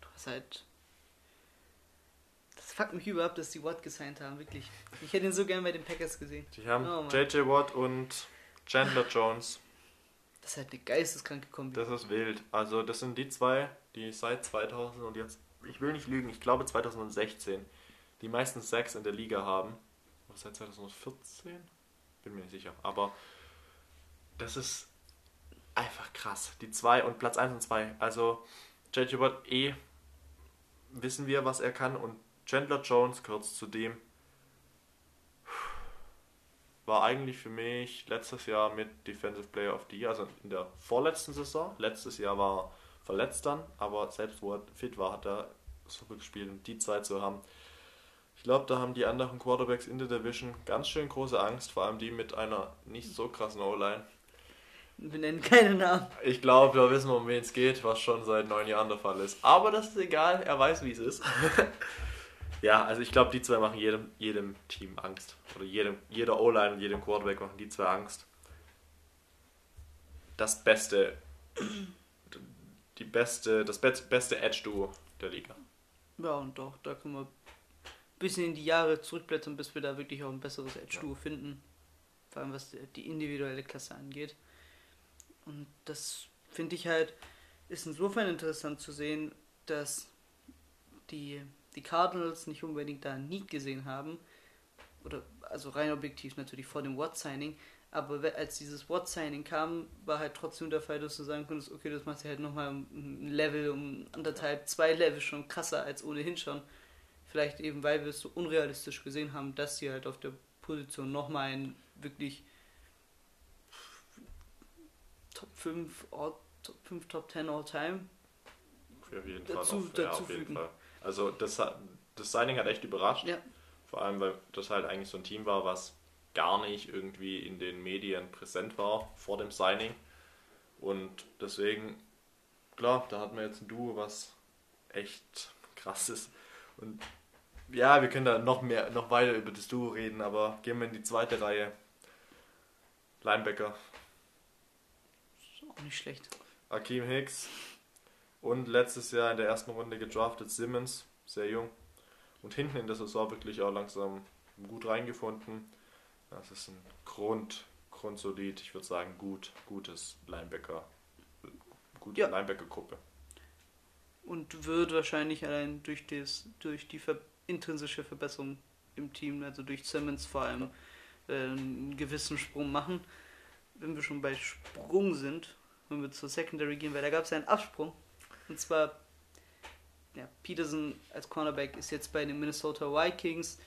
du hast halt fuckt mich überhaupt, dass die Watt gesigned haben, wirklich. Ich hätte ihn so gern bei den Packers gesehen. Die haben oh, JJ Watt und Chandler Jones. Das ist halt eine geisteskranke Kombi. Das ist wild. Also das sind die zwei, die seit 2000 und jetzt, ich will nicht lügen, ich glaube 2016 die meisten Sacks in der Liga haben. Was seit 2014? Bin mir nicht sicher. Aber das ist einfach krass. Die zwei und Platz 1 und 2. Also JJ Watt eh wissen wir, was er kann und Chandler Jones, kurz zu dem, war eigentlich für mich letztes Jahr mit Defensive Player of the Year, also in der vorletzten Saison. Letztes Jahr war verletzt dann, aber selbst wo er fit war, hat er super gespielt und die Zeit zu haben. Ich glaube, da haben die anderen Quarterbacks in der Division ganz schön große Angst, vor allem die mit einer nicht so krassen O-Line. Wir nennen keine Namen. Ich glaube, da wissen wir, um wen es geht, was schon seit neun Jahren der Fall ist. Aber das ist egal, er weiß, wie es ist. ja, also ich glaube, die zwei machen jedem, jedem Team Angst. Oder jedem, jeder O-Line und jedem Quarterback machen die zwei Angst. Das beste, die beste, das beste Edge-Duo der Liga. Ja, und doch, da können wir ein bisschen in die Jahre zurückblättern, bis wir da wirklich auch ein besseres Edge-Duo ja. finden. Vor allem was die individuelle Klasse angeht. Und das finde ich halt, ist insofern interessant zu sehen, dass die, die Cardinals nicht unbedingt da Need gesehen haben. Oder, also rein objektiv natürlich vor dem Watt-Signing. Aber als dieses Watt-Signing kam, war halt trotzdem der Fall, dass du sagen konntest, okay, das macht ja halt nochmal ein Level, um anderthalb, zwei Level schon krasser als ohnehin schon. Vielleicht eben, weil wir es so unrealistisch gesehen haben, dass sie halt auf der Position nochmal ein wirklich Top 5, all, Top 5, Top 10 all time. Auf jeden Fall. Dazu, ja, Fall. Also das, das Signing hat echt überrascht. Ja. Vor allem, weil das halt eigentlich so ein Team war, was gar nicht irgendwie in den Medien präsent war vor dem Signing. Und deswegen, klar, da hatten wir jetzt ein Duo, was echt krass ist. Und ja, wir können da noch mehr, noch weiter über das Duo reden, aber gehen wir in die zweite Reihe. Linebacker, auch nicht schlecht. Akeem Hicks und letztes Jahr in der ersten Runde gedraftet Simmons, sehr jung. Und hinten in der Saison wirklich auch langsam gut reingefunden. Das ist ein Grund, grundsolid, ich würde sagen, gut, gutes Linebacker, gute ja. Linebacker-Gruppe. Und wird wahrscheinlich allein durch, das, durch die ver intrinsische Verbesserung im Team, also durch Simmons vor allem, äh, einen gewissen Sprung machen. Wenn wir schon bei Sprung sind, wenn wir zur Secondary gehen, weil da gab es einen Absprung. Und zwar, ja, Peterson als Cornerback ist jetzt bei den Minnesota Vikings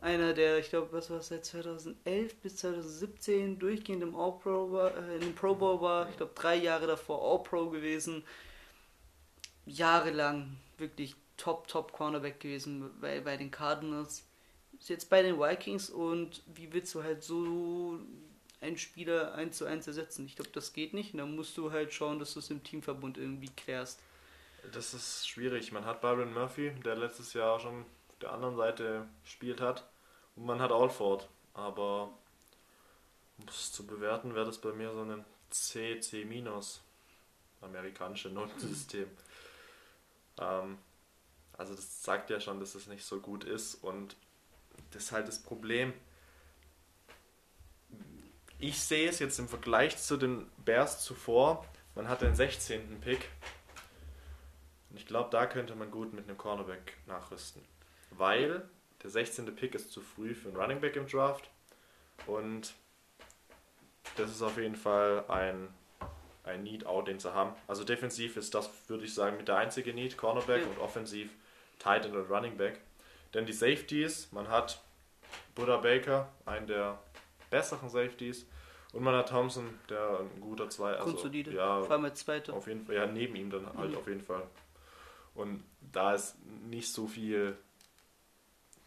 einer, der, ich glaube, was war es, seit 2011 bis 2017 durchgehend im All-Pro war, äh, dem Pro Bowl war. Ich glaube, drei Jahre davor All-Pro gewesen. Jahrelang wirklich top, top Cornerback gewesen bei, bei den Cardinals. Ist jetzt bei den Vikings und wie willst du halt so einen Spieler eins zu eins ersetzen. Ich glaube, das geht nicht. Und dann musst du halt schauen, dass du es im Teamverbund irgendwie klärst. Das ist schwierig. Man hat Byron Murphy, der letztes Jahr schon auf der anderen Seite gespielt hat. Und man hat Alford. Aber um es zu bewerten, wäre das bei mir so ein C, C-. Amerikanische Notensystem. ähm, also das sagt ja schon, dass es nicht so gut ist. Und das ist halt das Problem ich sehe es jetzt im Vergleich zu den Bears zuvor. Man hat den 16. Pick. Und ich glaube, da könnte man gut mit einem Cornerback nachrüsten. Weil der 16. Pick ist zu früh für einen Running Back im Draft. Und das ist auf jeden Fall ein, ein Need-Out, den zu haben. Also defensiv ist das, würde ich sagen, mit der einzige Need, Cornerback ja. und offensiv Tight End und Running Back. Denn die Safeties, man hat Buddha Baker, einen der besseren Safeties. Und man hat Thompson, der ein guter zwei, also ja, vor allem als Zweiter. Auf jeden Fall, ja, neben ihm dann halt mhm. auf jeden Fall. Und da ist nicht so viel,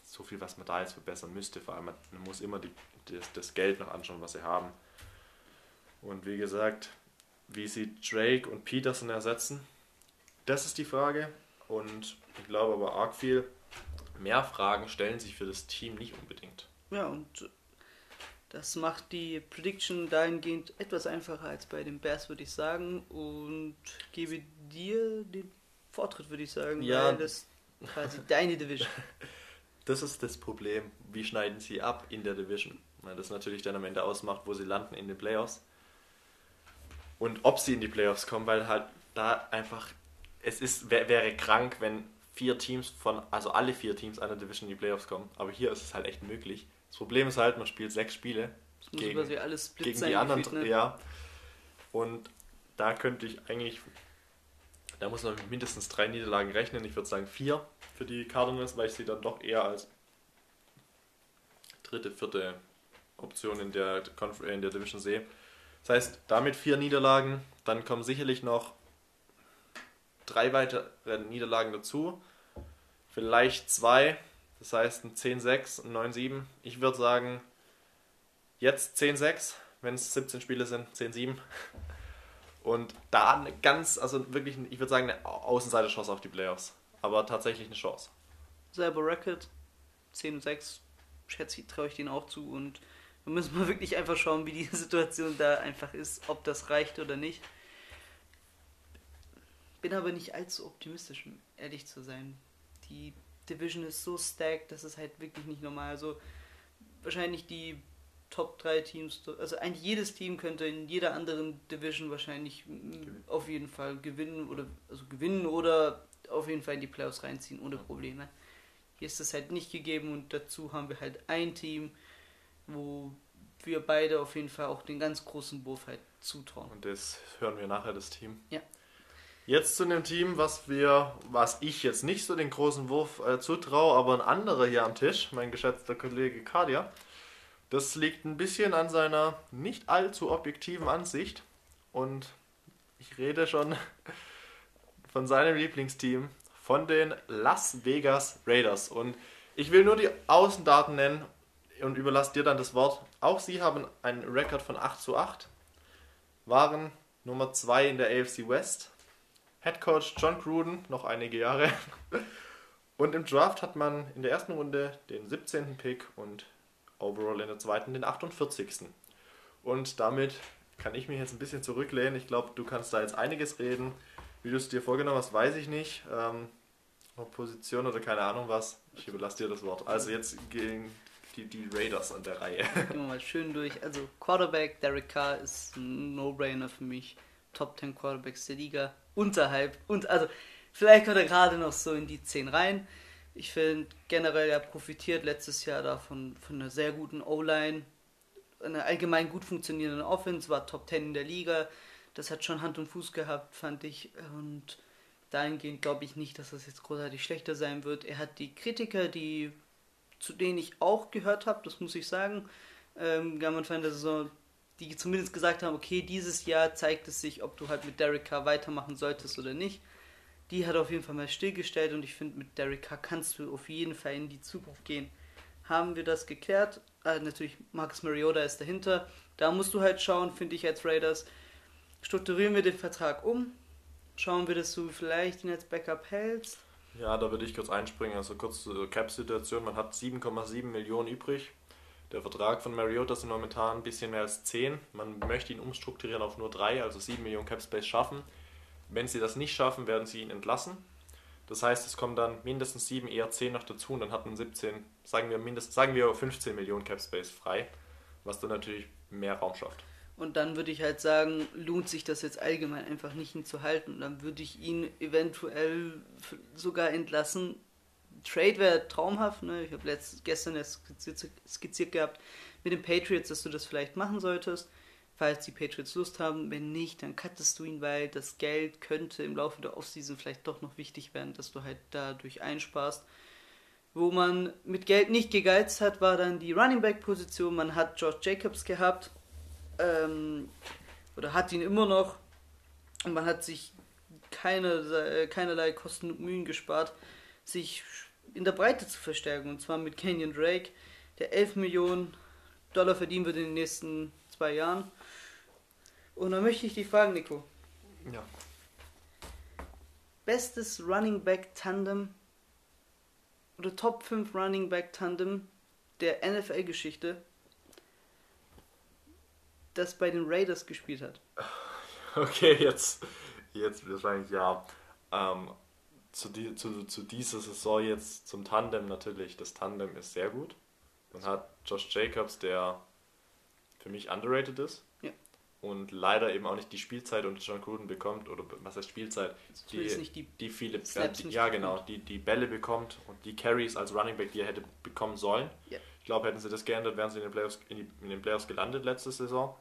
so viel, was man da jetzt verbessern müsste. Vor allem, man muss immer die, das, das Geld noch anschauen, was sie haben. Und wie gesagt, wie sie Drake und Peterson ersetzen, das ist die Frage. Und ich glaube aber arg viel mehr Fragen stellen sich für das Team nicht unbedingt. Ja, und das macht die Prediction dahingehend etwas einfacher als bei den Bears, würde ich sagen. Und gebe dir den Vortritt, würde ich sagen. Ja. Weil das quasi deine Division. Das ist das Problem. Wie schneiden sie ab in der Division? Weil das natürlich dann am Ende ausmacht, wo sie landen in den Playoffs. Und ob sie in die Playoffs kommen, weil halt da einfach, es ist, wäre krank, wenn vier Teams von, also alle vier Teams einer Division in die Playoffs kommen. Aber hier ist es halt echt möglich. Das Problem ist halt, man spielt sechs Spiele gegen, gegen die anderen. Gefühlt, ne? Ja. Und da könnte ich eigentlich, da muss man mit mindestens drei Niederlagen rechnen. Ich würde sagen vier für die Cardinals, weil ich sie dann doch eher als dritte, vierte Option in der, in der Division sehe. Das heißt, damit vier Niederlagen, dann kommen sicherlich noch drei weitere Niederlagen dazu. Vielleicht zwei. Das heißt ein 10-6, ein 9-7. Ich würde sagen, jetzt 10-6, wenn es 17 Spiele sind, 10-7. Und da eine ganz, also wirklich, ich würde sagen, eine Außenseiter-Chance auf die Playoffs. Aber tatsächlich eine Chance. Selber Record, 10-6, schätze ich, traue ich denen auch zu. Und wir müssen mal wirklich einfach schauen, wie die Situation da einfach ist, ob das reicht oder nicht. Bin aber nicht allzu optimistisch, um ehrlich zu sein. Die Division ist so stacked, das ist halt wirklich nicht normal. Also wahrscheinlich die Top 3 Teams, also eigentlich jedes Team könnte in jeder anderen Division wahrscheinlich gewinnen. auf jeden Fall gewinnen oder also gewinnen oder auf jeden Fall in die Playoffs reinziehen ohne Probleme. Hier ist das halt nicht gegeben und dazu haben wir halt ein Team, wo wir beide auf jeden Fall auch den ganz großen Wurf halt zutrauen. Und das hören wir nachher, das Team. Ja. Jetzt zu einem Team, was wir, was ich jetzt nicht so den großen Wurf äh, zutraue, aber ein anderer hier am Tisch, mein geschätzter Kollege Kadia. Das liegt ein bisschen an seiner nicht allzu objektiven Ansicht. Und ich rede schon von seinem Lieblingsteam, von den Las Vegas Raiders. Und ich will nur die Außendaten nennen und überlasse dir dann das Wort. Auch sie haben einen Rekord von 8 zu 8, waren Nummer 2 in der AFC West, Head Coach John Gruden noch einige Jahre. Und im Draft hat man in der ersten Runde den 17. Pick und overall in der zweiten den 48. Und damit kann ich mich jetzt ein bisschen zurücklehnen. Ich glaube, du kannst da jetzt einiges reden. Wie du es dir vorgenommen hast, weiß ich nicht. Ähm, Position oder keine Ahnung was. Ich überlasse dir das Wort. Also jetzt gehen die, die Raiders an der Reihe. Gehen wir mal schön durch. Also Quarterback, Derek Carr ist ein No-Brainer für mich. Top 10 Quarterbacks der Liga unterhalb. Und also, vielleicht kommt er gerade noch so in die 10 rein. Ich finde generell, er profitiert letztes Jahr davon von einer sehr guten O-Line, einer allgemein gut funktionierenden Offense, war Top 10 in der Liga. Das hat schon Hand und Fuß gehabt, fand ich. Und dahingehend glaube ich nicht, dass das jetzt großartig schlechter sein wird. Er hat die Kritiker, die zu denen ich auch gehört habe, das muss ich sagen, ähm, Anfang der Saison die zumindest gesagt haben, okay, dieses Jahr zeigt es sich, ob du halt mit Derek Carr weitermachen solltest oder nicht. Die hat auf jeden Fall mal stillgestellt und ich finde, mit Derek Carr kannst du auf jeden Fall in die Zukunft gehen. Haben wir das geklärt? Äh, natürlich, Marcus Mariota ist dahinter. Da musst du halt schauen, finde ich als Raiders. Strukturieren wir den Vertrag um? Schauen wir, dass du vielleicht ihn als Backup hältst? Ja, da würde ich kurz einspringen. Also kurz zur Cap-Situation. Man hat 7,7 Millionen übrig der Vertrag von Mariota sind momentan ein bisschen mehr als 10. Man möchte ihn umstrukturieren auf nur 3, also 7 Millionen Cap Space schaffen. Wenn sie das nicht schaffen, werden sie ihn entlassen. Das heißt, es kommen dann mindestens 7, eher 10 noch dazu und dann hat man 17, sagen wir mindestens, sagen wir 15 Millionen Cap Space frei, was dann natürlich mehr Raum schafft. Und dann würde ich halt sagen, lohnt sich das jetzt allgemein einfach nicht ihn zu halten. Dann würde ich ihn eventuell sogar entlassen, Trade wäre traumhaft. Ne? Ich habe gestern erst skizziert, skizziert gehabt mit den Patriots, dass du das vielleicht machen solltest, falls die Patriots Lust haben. Wenn nicht, dann cuttest du ihn, weil das Geld könnte im Laufe der Offseason vielleicht doch noch wichtig werden, dass du halt dadurch einsparst. Wo man mit Geld nicht gegeizt hat, war dann die Running Back Position. Man hat George Jacobs gehabt ähm, oder hat ihn immer noch und man hat sich keine, keinerlei Kosten und Mühen gespart, sich in der Breite zu verstärken. Und zwar mit Kenyon Drake, der 11 Millionen Dollar verdienen wird in den nächsten zwei Jahren. Und dann möchte ich dich fragen, Nico. Ja. Bestes Running Back Tandem oder Top 5 Running Back Tandem der NFL-Geschichte, das bei den Raiders gespielt hat. Okay, jetzt, jetzt wahrscheinlich ja. Ähm, zu, die, zu, zu dieser Saison jetzt zum Tandem natürlich. Das Tandem ist sehr gut. Man hat Josh Jacobs, der für mich underrated ist. Und leider eben auch nicht die Spielzeit unter John Gruden bekommt, oder was heißt Spielzeit? Die, die, die, viele äh, die, ja genau, die, die Bälle bekommt und die Carries als Running Back, die er hätte bekommen sollen. Ja. Ich glaube, hätten sie das geändert, wären sie in den Playoffs, in, die, in den Playoffs gelandet letzte Saison.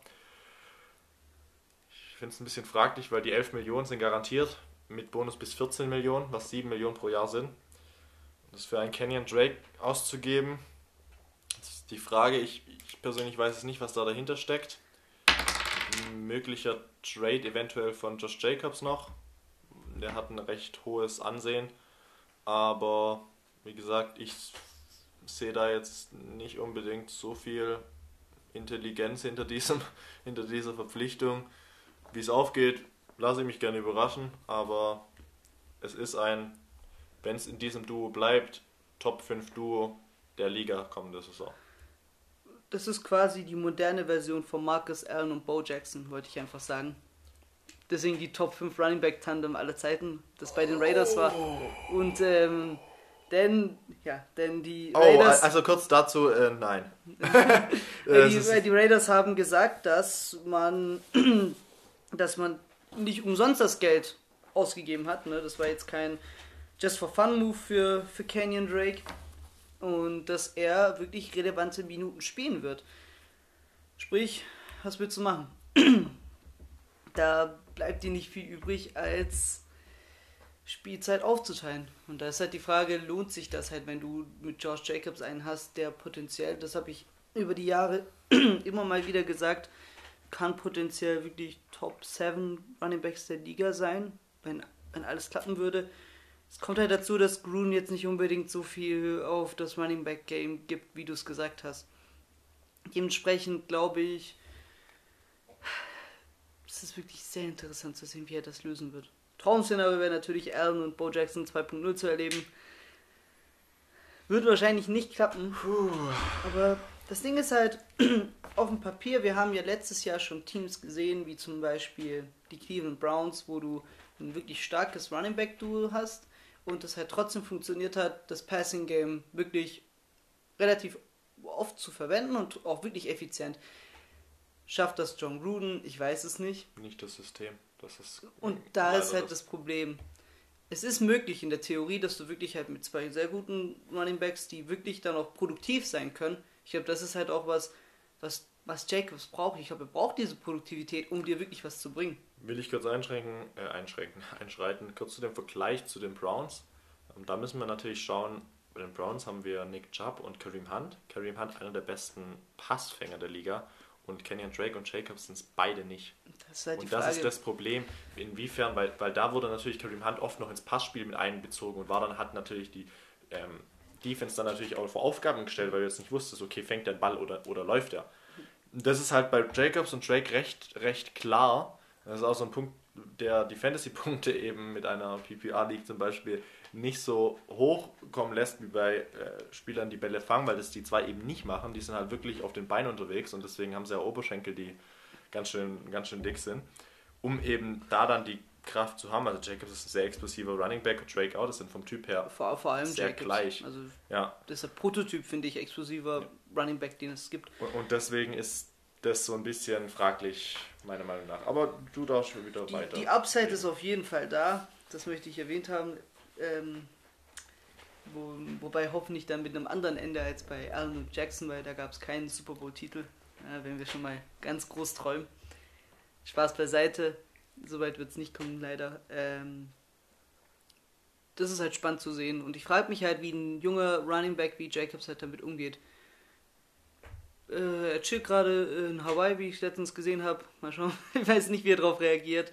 Ich finde es ein bisschen fraglich, weil die 11 Millionen sind garantiert mit Bonus bis 14 Millionen, was 7 Millionen pro Jahr sind. Das für einen Kenyon Drake auszugeben, das ist die Frage. Ich, ich persönlich weiß es nicht, was da dahinter steckt. Möglicher Trade eventuell von Josh Jacobs noch. der hat ein recht hohes Ansehen. Aber wie gesagt, ich sehe da jetzt nicht unbedingt so viel Intelligenz hinter, diesem, hinter dieser Verpflichtung. Wie es aufgeht, lasse ich mich gerne überraschen, aber es ist ein, wenn es in diesem Duo bleibt, Top 5 Duo der Liga kommende Saison. Das ist quasi die moderne Version von Marcus Allen und Bo Jackson, wollte ich einfach sagen. Deswegen die Top 5 Running Back Tandem aller Zeiten, das bei den Raiders war. Und ähm, denn, ja, denn die oh, Raiders. also kurz dazu, äh, nein. die, die, Raiders haben gesagt, dass man, dass man nicht umsonst das Geld ausgegeben hat. Ne? Das war jetzt kein Just for Fun Move für, für Canyon Drake. Und dass er wirklich relevante Minuten spielen wird. Sprich, was willst du machen? da bleibt dir nicht viel übrig, als Spielzeit aufzuteilen. Und da ist halt die Frage, lohnt sich das halt, wenn du mit Josh Jacobs einen hast, der potenziell, das habe ich über die Jahre immer mal wieder gesagt, kann potenziell wirklich Top 7 Running Backs der Liga sein, wenn, wenn alles klappen würde. Es kommt halt dazu, dass Grun jetzt nicht unbedingt so viel auf das Running Back Game gibt, wie du es gesagt hast. Dementsprechend glaube ich, es ist wirklich sehr interessant zu sehen, wie er das lösen wird. Traum-Szenario wäre natürlich Allen und Bo Jackson 2.0 zu erleben. Wird wahrscheinlich nicht klappen. Puh. Aber das Ding ist halt, auf dem Papier, wir haben ja letztes Jahr schon Teams gesehen, wie zum Beispiel die Cleveland Browns, wo du ein wirklich starkes Running Back Duo hast und es halt trotzdem funktioniert hat, das Passing Game wirklich relativ oft zu verwenden und auch wirklich effizient. Schafft das John Gruden? Ich weiß es nicht. Nicht das System. Das ist und da ist halt das Problem. Es ist möglich in der Theorie, dass du wirklich halt mit zwei sehr guten Running Backs, die wirklich dann auch produktiv sein können. Ich glaube, das ist halt auch was, was, was Jacobs braucht. Ich glaube, er braucht diese Produktivität, um dir wirklich was zu bringen. Will ich kurz einschränken, äh, einschränken, einschreiten, kurz zu dem Vergleich zu den Browns. Ähm, da müssen wir natürlich schauen, bei den Browns haben wir Nick Chubb und Kareem Hunt. Kareem Hunt, einer der besten Passfänger der Liga und Kenyon Drake und Jacobs sind es beide nicht. Das halt und das Frage. ist das Problem. Inwiefern, weil, weil da wurde natürlich Kareem Hunt oft noch ins Passspiel mit einbezogen und war dann hat natürlich die ähm, Defense dann natürlich auch vor Aufgaben gestellt, weil du jetzt nicht wusstest, okay, fängt der Ball oder, oder läuft er. Das ist halt bei Jacobs und Drake recht, recht klar. Das ist auch so ein Punkt, der die Fantasy-Punkte eben mit einer PPR-League zum Beispiel nicht so hoch kommen lässt wie bei äh, Spielern, die Bälle fangen, weil das die zwei eben nicht machen. Die sind halt wirklich auf den Beinen unterwegs und deswegen haben sie ja Oberschenkel, die ganz schön, ganz schön dick sind, um eben da dann die Kraft zu haben. Also Jacobs ist ein sehr explosiver Running Back und Drake auch, das sind vom Typ her vor, vor allem sehr Jacobs. gleich. Also ja. das ist der Prototyp, finde ich, explosiver ja. Running Back, den es gibt. Und, und deswegen ist das so ein bisschen fraglich, meiner Meinung nach. Aber du darfst schon wieder die, weiter. Die Upside ist auf jeden Fall da. Das möchte ich erwähnt haben. Ähm, wo, wobei hoffentlich dann mit einem anderen Ende als bei Allen und Jackson, weil da gab es keinen Super Bowl-Titel, ja, wenn wir schon mal ganz groß träumen. Spaß beiseite, soweit wird es nicht kommen, leider. Ähm, das ist halt spannend zu sehen und ich frage mich halt, wie ein junger Running Back wie Jacobs halt damit umgeht. Äh, er chillt gerade in Hawaii, wie ich letztens gesehen habe. Mal schauen, ich weiß nicht, wie er darauf reagiert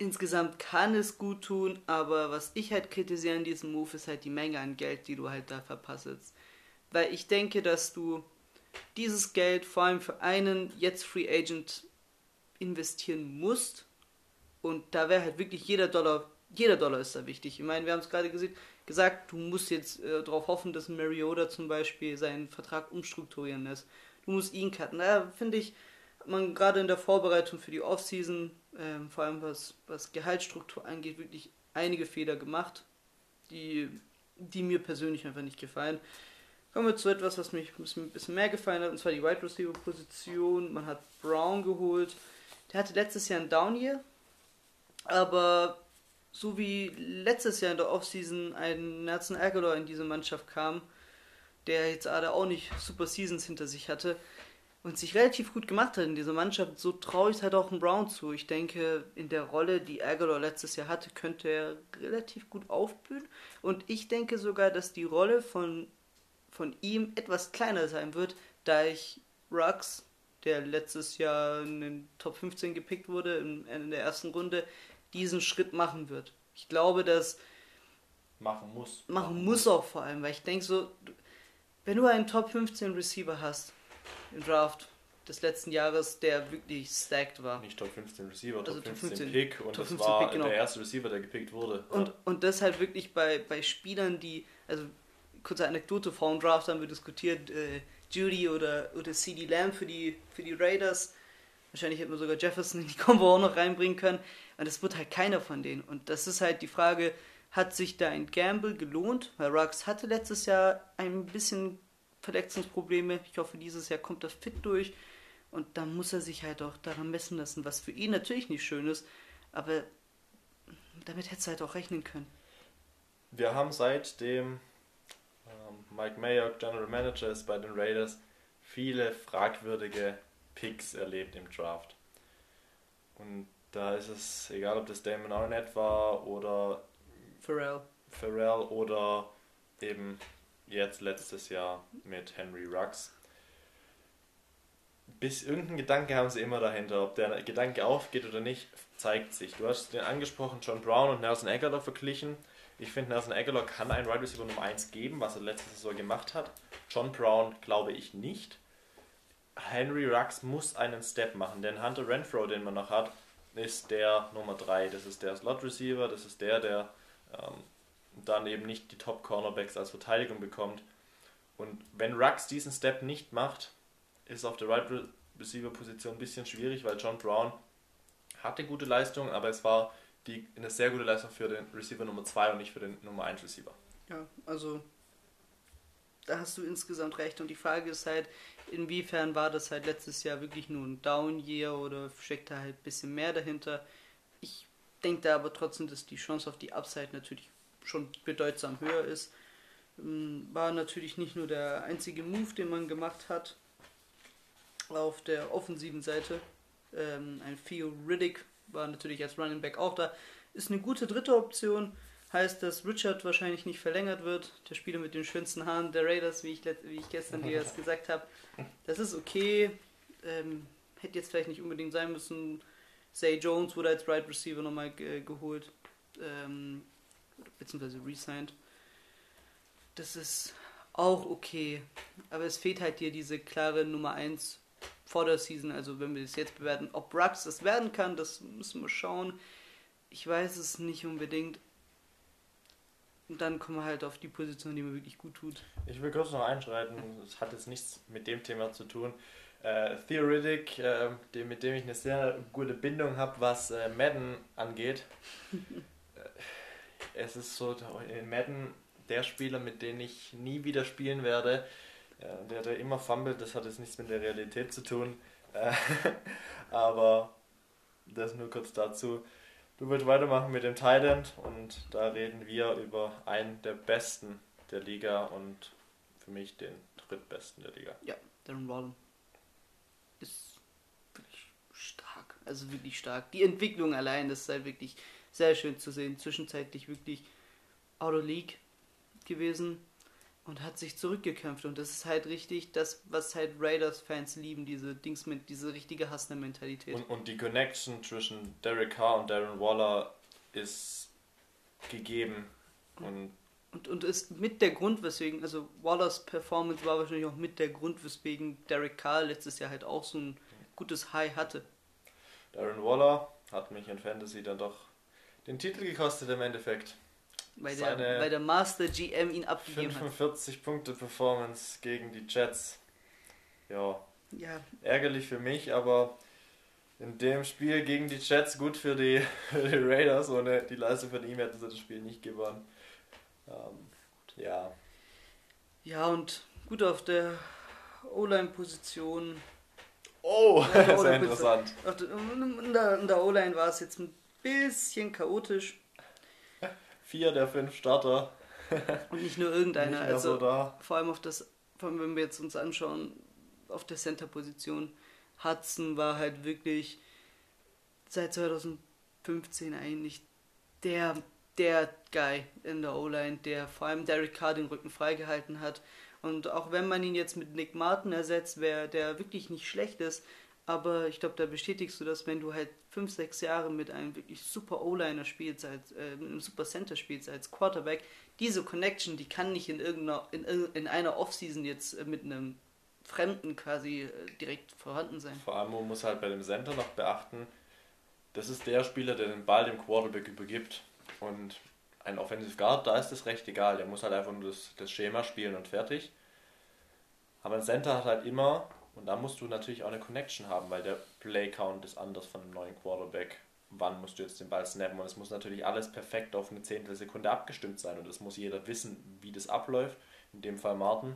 insgesamt kann es gut tun, aber was ich halt kritisiere an diesem Move ist halt die Menge an Geld, die du halt da verpasst. Weil ich denke, dass du dieses Geld vor allem für einen jetzt Free Agent investieren musst. Und da wäre halt wirklich jeder Dollar, jeder Dollar ist da wichtig. Ich meine, wir haben es gerade gesagt, du musst jetzt äh, darauf hoffen, dass Mariota zum Beispiel seinen Vertrag umstrukturieren lässt. Du musst ihn cutten. Da finde ich, man gerade in der Vorbereitung für die Offseason ähm, vor allem was, was Gehaltsstruktur angeht, wirklich einige Fehler gemacht, die, die mir persönlich einfach nicht gefallen. Kommen wir zu etwas, was, mich, ein bisschen mehr gefallen hat, und zwar die Wide Receiver Position. Man hat Brown geholt. Der hatte letztes Jahr einen Down Year, aber so wie letztes Jahr in der Offseason ein Nelson Aguilar in diese Mannschaft kam, der jetzt gerade auch nicht Super Seasons hinter sich hatte, und sich relativ gut gemacht hat in dieser Mannschaft. So traue ich es halt auch einem Brown zu. Ich denke, in der Rolle, die Aguilar letztes Jahr hatte, könnte er relativ gut aufblühen. Und ich denke sogar, dass die Rolle von, von ihm etwas kleiner sein wird, da ich Rux, der letztes Jahr in den Top 15 gepickt wurde, in, in der ersten Runde, diesen Schritt machen wird. Ich glaube, dass machen muss. Machen muss auch vor allem, weil ich denke so, wenn du einen Top 15 Receiver hast im Draft des letzten Jahres, der wirklich stacked war. Nicht Top 15 Receiver, Also Top Top 15, 15 Pick und Top das 15 war Pick, genau. der erste Receiver, der gepickt wurde. Und, ja. und das halt wirklich bei, bei Spielern, die, also kurze Anekdote, vor dem Draft haben wir diskutiert, äh, Judy oder, oder CD Lamb für die, für die Raiders. Wahrscheinlich hätten wir sogar Jefferson in die Combo auch noch reinbringen können. Und das wird halt keiner von denen. Und das ist halt die Frage, hat sich da ein Gamble gelohnt? Weil Rux hatte letztes Jahr ein bisschen Verletzungsprobleme. Ich hoffe, dieses Jahr kommt er fit durch. Und dann muss er sich halt auch daran messen lassen, was für ihn natürlich nicht schön ist. Aber damit hättest du halt auch rechnen können. Wir haben seitdem ähm, Mike Mayock General Manager ist bei den Raiders viele fragwürdige Picks erlebt im Draft. Und da ist es egal, ob das Damon Arnett war oder Pharrell. Pharrell oder eben jetzt letztes Jahr mit Henry Rux. Bis irgendein Gedanke haben sie immer dahinter. Ob der Gedanke aufgeht oder nicht, zeigt sich. Du hast den angesprochen, John Brown und Nelson Aguilar verglichen. Ich finde, Nelson Aguilar kann einen Wide Receiver Nummer 1 geben, was er letzte Saison gemacht hat. John Brown glaube ich nicht. Henry Rux muss einen Step machen, denn Hunter Renfro, den man noch hat, ist der Nummer 3. Das ist der Slot Receiver, das ist der, der ähm, dann eben nicht die Top Cornerbacks als Verteidigung bekommt. Und wenn Rux diesen Step nicht macht, ist auf der Right Receiver Position ein bisschen schwierig, weil John Brown hatte gute Leistung, aber es war die, eine sehr gute Leistung für den Receiver Nummer 2 und nicht für den Nummer 1 Receiver. Ja, also da hast du insgesamt recht. Und die Frage ist halt, inwiefern war das halt letztes Jahr wirklich nur ein Down-Year oder steckt da halt ein bisschen mehr dahinter? Denke da aber trotzdem, dass die Chance auf die Upside natürlich schon bedeutsam höher ist. Ähm, War natürlich nicht nur der einzige Move, den man gemacht hat auf der offensiven Seite. Ähm, ein Theo Riddick war natürlich als Running Back auch da. Ist eine gute dritte Option. Heißt, dass Richard wahrscheinlich nicht verlängert wird. Der Spieler mit den schönsten Haaren der Raiders, wie ich, wie ich gestern dir das gesagt habe. Das ist okay. Ähm, hätte jetzt vielleicht nicht unbedingt sein müssen. Zay Jones wurde als Right Receiver nochmal ge geholt. Ähm, beziehungsweise resigned. Das ist auch okay. Aber es fehlt halt dir diese klare Nummer 1 vor der Season. Also wenn wir das jetzt bewerten, ob Rux das werden kann, das müssen wir schauen. Ich weiß es nicht unbedingt. Und dann kommen wir halt auf die Position, die mir wirklich gut tut. Ich will kurz noch einschreiten, das hat jetzt nichts mit dem Thema zu tun. Äh, Theoretic, äh, dem, mit dem ich eine sehr gute Bindung habe, was äh, Madden angeht. Äh, es ist so, in Madden der Spieler, mit dem ich nie wieder spielen werde, äh, der, der immer fummelt, das hat jetzt nichts mit der Realität zu tun. Äh, aber das nur kurz dazu. Du willst weitermachen mit dem Thailand und da reden wir über einen der besten der Liga und für mich den drittbesten der Liga. Ja, Darren Wallen ist wirklich stark. Also wirklich stark. Die Entwicklung allein, das ist halt wirklich sehr schön zu sehen. Zwischenzeitlich wirklich out of league gewesen und hat sich zurückgekämpft. Und das ist halt richtig das, was halt Raiders-Fans lieben, diese Dings mit, diese richtige Hustler-Mentalität. Und, und die Connection zwischen Derek Carr und Darren Waller ist gegeben. Und Und, und ist mit der Grund, weswegen, also Wallers Performance war wahrscheinlich auch mit der Grund, weswegen Derek Carr letztes Jahr halt auch so ein gutes High hatte. Darren Waller hat mich in Fantasy dann doch den Titel gekostet im Endeffekt. Weil der, Seine weil der Master GM ihn abgegeben hat. 45 Punkte Performance gegen die Jets. Ja, Ja, ärgerlich für mich, aber in dem Spiel gegen die Jets gut für die, für die Raiders. Ohne die Leistung von ihm hätten sie das Spiel nicht gewonnen. Ähm, ja, ja, und gut auf der O-Line-Position. Oh, Ja, sehr interessant. In der, in der O-Line war es jetzt ein bisschen chaotisch. Vier der fünf Starter. Und nicht nur Nicht irgendeiner. mehr Also so da. vor allem auf das, vor allem wenn wir jetzt uns anschauen, auf der Center-Position, Hudson war halt wirklich seit 2015 eigentlich der, der Guy in der O-Line, der vor allem Derek Carr den Rücken freigehalten hat. Und auch wenn man ihn jetzt mit Nick Martin ersetzt, wer der wirklich nicht schlecht ist, Aber ich glaube, da bestätigst du das, wenn du halt fünf, sechs Jahre mit einem wirklich super O-Liner spielst, als, äh, einem super Center spielst als Quarterback, diese Connection, die kann nicht in irgendeiner, in, in einer Offseason jetzt äh, mit einem Fremden quasi äh, direkt vorhanden sein. Vor allem, man muss halt bei dem Center noch beachten, das ist der Spieler, der den Ball dem Quarterback übergibt. Und ein Offensive Guard, da ist es recht egal. Der muss halt einfach nur das, das Schema spielen und fertig. Aber ein Center hat halt immer, und da musst du natürlich auch eine Connection haben, weil der Play Count ist anders von einem neuen Quarterback. Wann musst du jetzt den Ball snappen? Und es muss natürlich alles perfekt auf eine Zehntelsekunde abgestimmt sein. Und das muss jeder wissen, wie das abläuft. In dem Fall Martin.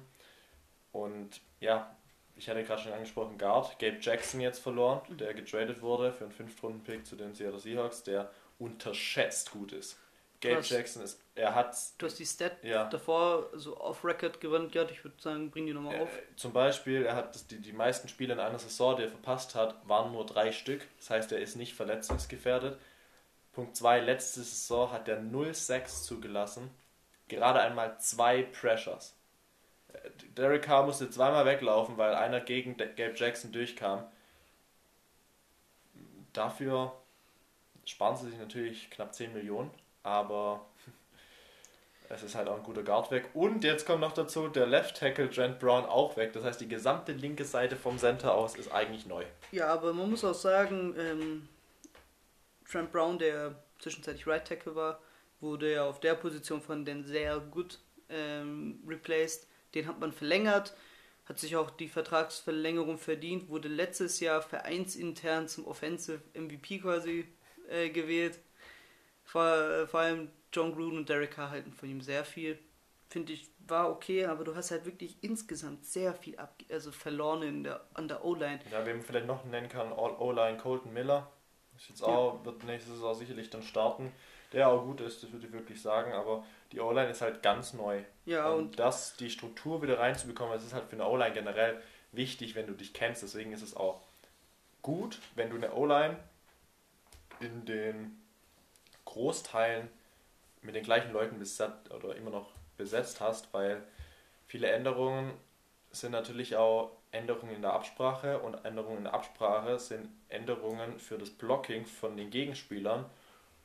Und ja, ich hatte gerade schon angesprochen, Guard, Gabe Jackson jetzt verloren, der getradet wurde für einen Fünftrunden-Pick zu den Seattle Seahawks, der unterschätzt gut ist. Gabe hast, Jackson ist, er hat. Du hast die Stat Ja. davor so off-Record gewandt gehabt. Ich würde sagen, bring die nochmal auf. Äh, zum Beispiel, er hat das, die, die meisten Spiele in einer Saison, die er verpasst hat, waren nur drei Stück. Das heißt, er ist nicht verletzungsgefährdet. Punkt 2, letzte Saison hat er 0-6 zugelassen. Gerade einmal zwei Pressures. Äh, Derek Carr musste zweimal weglaufen, weil einer gegen Gabe Jackson durchkam. Dafür sparen sie sich natürlich knapp 10 Millionen, aber es ist halt auch ein guter Guard weg. Und jetzt kommt noch dazu, der Left Tackle Trent Brown auch weg. Das heißt, die gesamte linke Seite vom Center aus ist eigentlich neu. Ja, aber man muss auch sagen, ähm, Trent Brown, der zwischenzeitlich Right Tackle war, wurde ja auf der Position von den sehr gut ähm, replaced. Den hat man verlängert, hat sich auch die Vertragsverlängerung verdient, wurde letztes Jahr vereinsintern zum Offensive MVP quasi äh, gewählt. Vor, vor allem John Gruden und Derek Carr halten von ihm sehr viel. Finde ich, war okay, aber du hast halt wirklich insgesamt sehr viel ab also verloren in der, an der O-Line. Ja, wen man vielleicht noch nennen kann, O-Line Colton Miller. Ist jetzt auch, wird nächste Saison sicherlich dann starten. Der auch gut ist, das würde ich wirklich sagen, aber die O-Line ist halt ganz neu. Ja, und, und das, die Struktur wieder reinzubekommen, das ist halt für eine O-Line generell wichtig, wenn du dich kennst. Deswegen ist es auch gut, wenn du eine O-Line in den Großteilen mit den gleichen Leuten besetzt oder immer noch besetzt hast, weil viele Änderungen sind natürlich auch Änderungen in der Absprache und Änderungen in der Absprache sind Änderungen für das Blocking von den Gegenspielern.